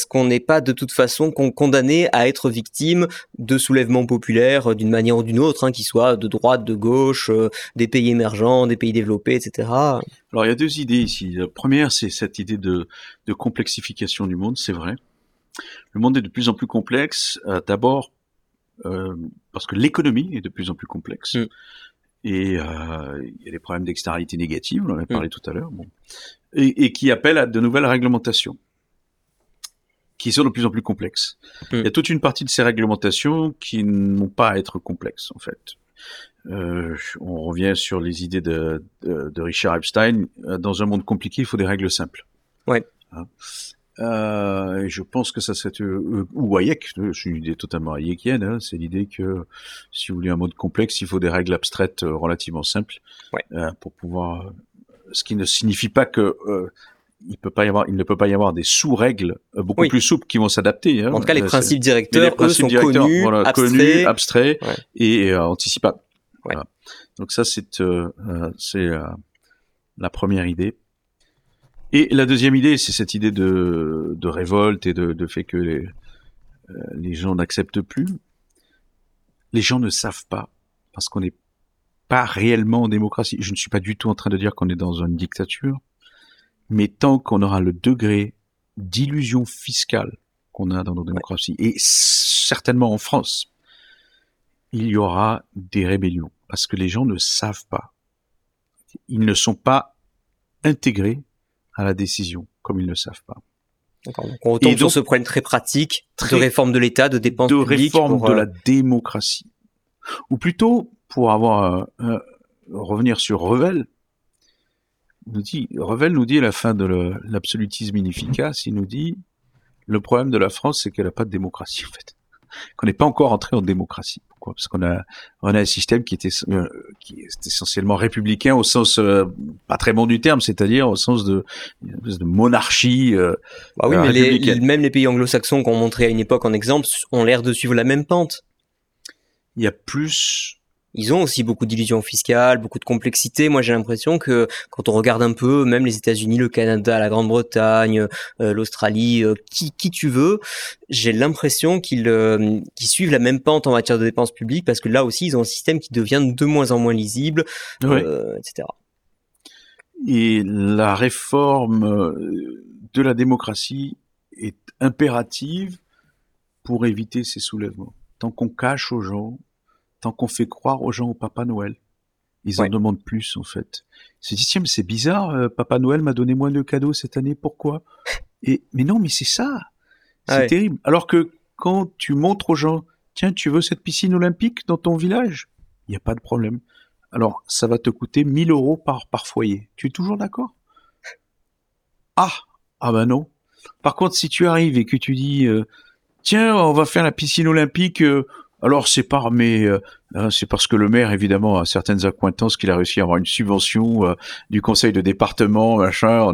qu'on n'est pas de toute façon con- condamné à être victime de soulèvements populaires d'une manière ou d'une autre, hein, qu'ils soient de droite, de gauche, des pays émergents, des pays développés, etc. Alors il y a deux idées ici. La première, c'est cette idée de, complexification du monde, c'est vrai. Le monde est de plus en plus complexe, d'abord parce que l'économie est de plus en plus complexe. Mm. Et euh, il y a des problèmes d'externalité négative, on en a parlé tout à l'heure, bon. et, et qui appellent à de nouvelles réglementations, qui sont de plus en plus complexes. Mm. Il y a toute une partie de ces réglementations qui n'ont pas à être complexes, en fait. Euh, on revient sur les idées de, de, de Richard Epstein. Euh, Dans un monde compliqué, il faut des règles simples. Ouais. Hein. Euh, et je pense que ça serait euh, ou Hayek, euh, c'est une idée totalement hayekienne. Hein, c'est l'idée que si vous voulez un monde complexe, il faut des règles abstraites euh, relativement simples Ouais. euh, pour pouvoir. Ce qui ne signifie pas que euh, il peut pas y avoir, il ne peut pas y avoir des sous-règles euh, beaucoup Oui. plus souples qui vont s'adapter. Hein. En tout cas, les Euh, c'est- principes directeurs, les eux, principes sont directeurs, connus, voilà, abstraits. connus, abstraits Ouais. et euh, anticipables. Ouais. Voilà. Donc ça, c'est euh, euh, c'est euh, la première idée. Et la deuxième idée, c'est cette idée de, de révolte et de, de fait que les, euh, les gens n'acceptent plus. Les gens ne savent pas parce qu'on n'est pas réellement en démocratie. Je ne suis pas du tout en train de dire qu'on est dans une dictature, mais tant qu'on aura le degré d'illusion fiscale qu'on a dans nos démocraties, et certainement en France, il y aura des rébellions parce que les gens ne savent pas. Ils ne sont pas intégrés à la décision comme ils ne savent pas. Donc, on retombe Et sur donc- ce problème très pratique Très- de réforme de l'État, de dépenses de publiques. réforme pour, de euh, la démocratie. Ou plutôt, pour avoir euh, euh, revenir sur Revel, nous dit, Revel nous dit à la fin de le- l'absolutisme inefficace, il nous dit le problème de la France, c'est qu'elle n'a pas de démocratie en fait, qu'on n'est pas encore entré en démocratie. Parce qu'on a on a un système qui était euh, qui est essentiellement républicain au sens euh, pas très bon du terme, c'est-à-dire au sens de, de monarchie. euh, Bah oui, euh, mais les- même les pays anglo-saxons qu'on montrait à une époque en exemple ont l'air de suivre la même pente. il y a plus Ils ont aussi beaucoup d'illusions fiscales, beaucoup de complexité. Moi, j'ai l'impression que quand on regarde un peu, même les États-Unis, le Canada, la Grande-Bretagne, euh, l'Australie, euh, qui, qui tu veux, j'ai l'impression qu'ils euh, qu'ils suivent la même pente en matière de dépenses publiques parce que là aussi, ils ont un système qui devient de moins en moins lisible, etc. Et la réforme de la démocratie est impérative pour éviter ces soulèvements. Tant qu'on cache aux gens, tant qu'on fait croire aux gens au Papa Noël, ils Ouais. en demandent plus en fait. Ils se disent tiens mais c'est bizarre, euh, Papa Noël m'a donné moins de cadeaux cette année, pourquoi? Et mais non mais c'est ça, c'est Ah ouais. terrible. Alors que quand tu montres aux gens tiens tu veux cette piscine olympique dans ton village, il n'y a pas de problème. Alors, ça va te coûter 1000 euros par, par foyer. Tu es toujours d'accord? Ah Ah ben non. Par contre, si tu arrives et que tu dis, euh, tiens, on va faire la piscine olympique, euh, alors c'est par mais euh, hein, c'est parce que le maire, évidemment, a certaines accointances qu'il a réussi à avoir une subvention euh, du conseil de département, machin,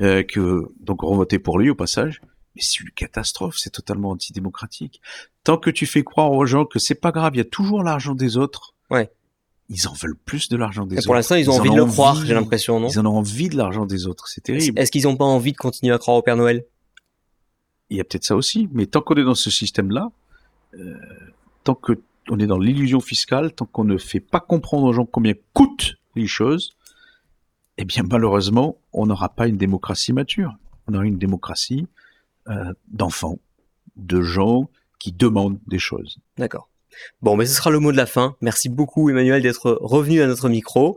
euh, que donc on votait pour lui au passage. Mais c'est une catastrophe, c'est totalement antidémocratique. Tant que tu fais croire aux gens que c'est pas grave, il y a toujours l'argent des autres. Ouais. Ils en veulent plus de l'argent des Et autres. pour l'instant, ils ont en envie de le croire, j'ai l'impression, non Ils en ont envie de l'argent des autres, c'est terrible. Est-ce qu'ils n'ont pas envie de continuer à croire au Père Noël? Il y a peut-être ça aussi, mais tant qu'on est dans ce système-là, euh, tant que on est dans l'illusion fiscale, tant qu'on ne fait pas comprendre aux gens combien coûtent les choses, eh bien malheureusement, on n'aura pas une démocratie mature. On aura une démocratie euh, d'enfants, de gens qui demandent des choses. D'accord. Bon, mais ce sera le mot de la fin. Merci beaucoup, Emmanuel, d'être revenu à notre micro.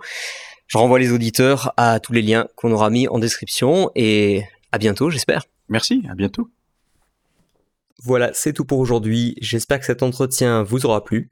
Je renvoie les auditeurs à tous les liens qu'on aura mis en description et à bientôt, j'espère. Merci, à bientôt. Voilà, c'est tout pour aujourd'hui. J'espère que cet entretien vous aura plu.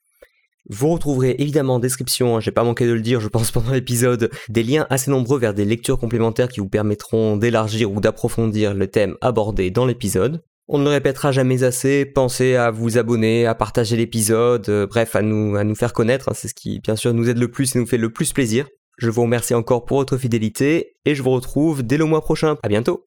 Vous retrouverez évidemment en description, hein, j'ai pas manqué de le dire je pense pendant l'épisode, des liens assez nombreux vers des lectures complémentaires qui vous permettront d'élargir ou d'approfondir le thème abordé dans l'épisode. On ne le répétera jamais assez, pensez à vous abonner, à partager l'épisode, euh, bref, à nous, faire connaître, hein, c'est ce qui bien sûr nous aide le plus et nous fait le plus plaisir. Je vous remercie encore pour votre fidélité et je vous retrouve dès le mois prochain. À bientôt!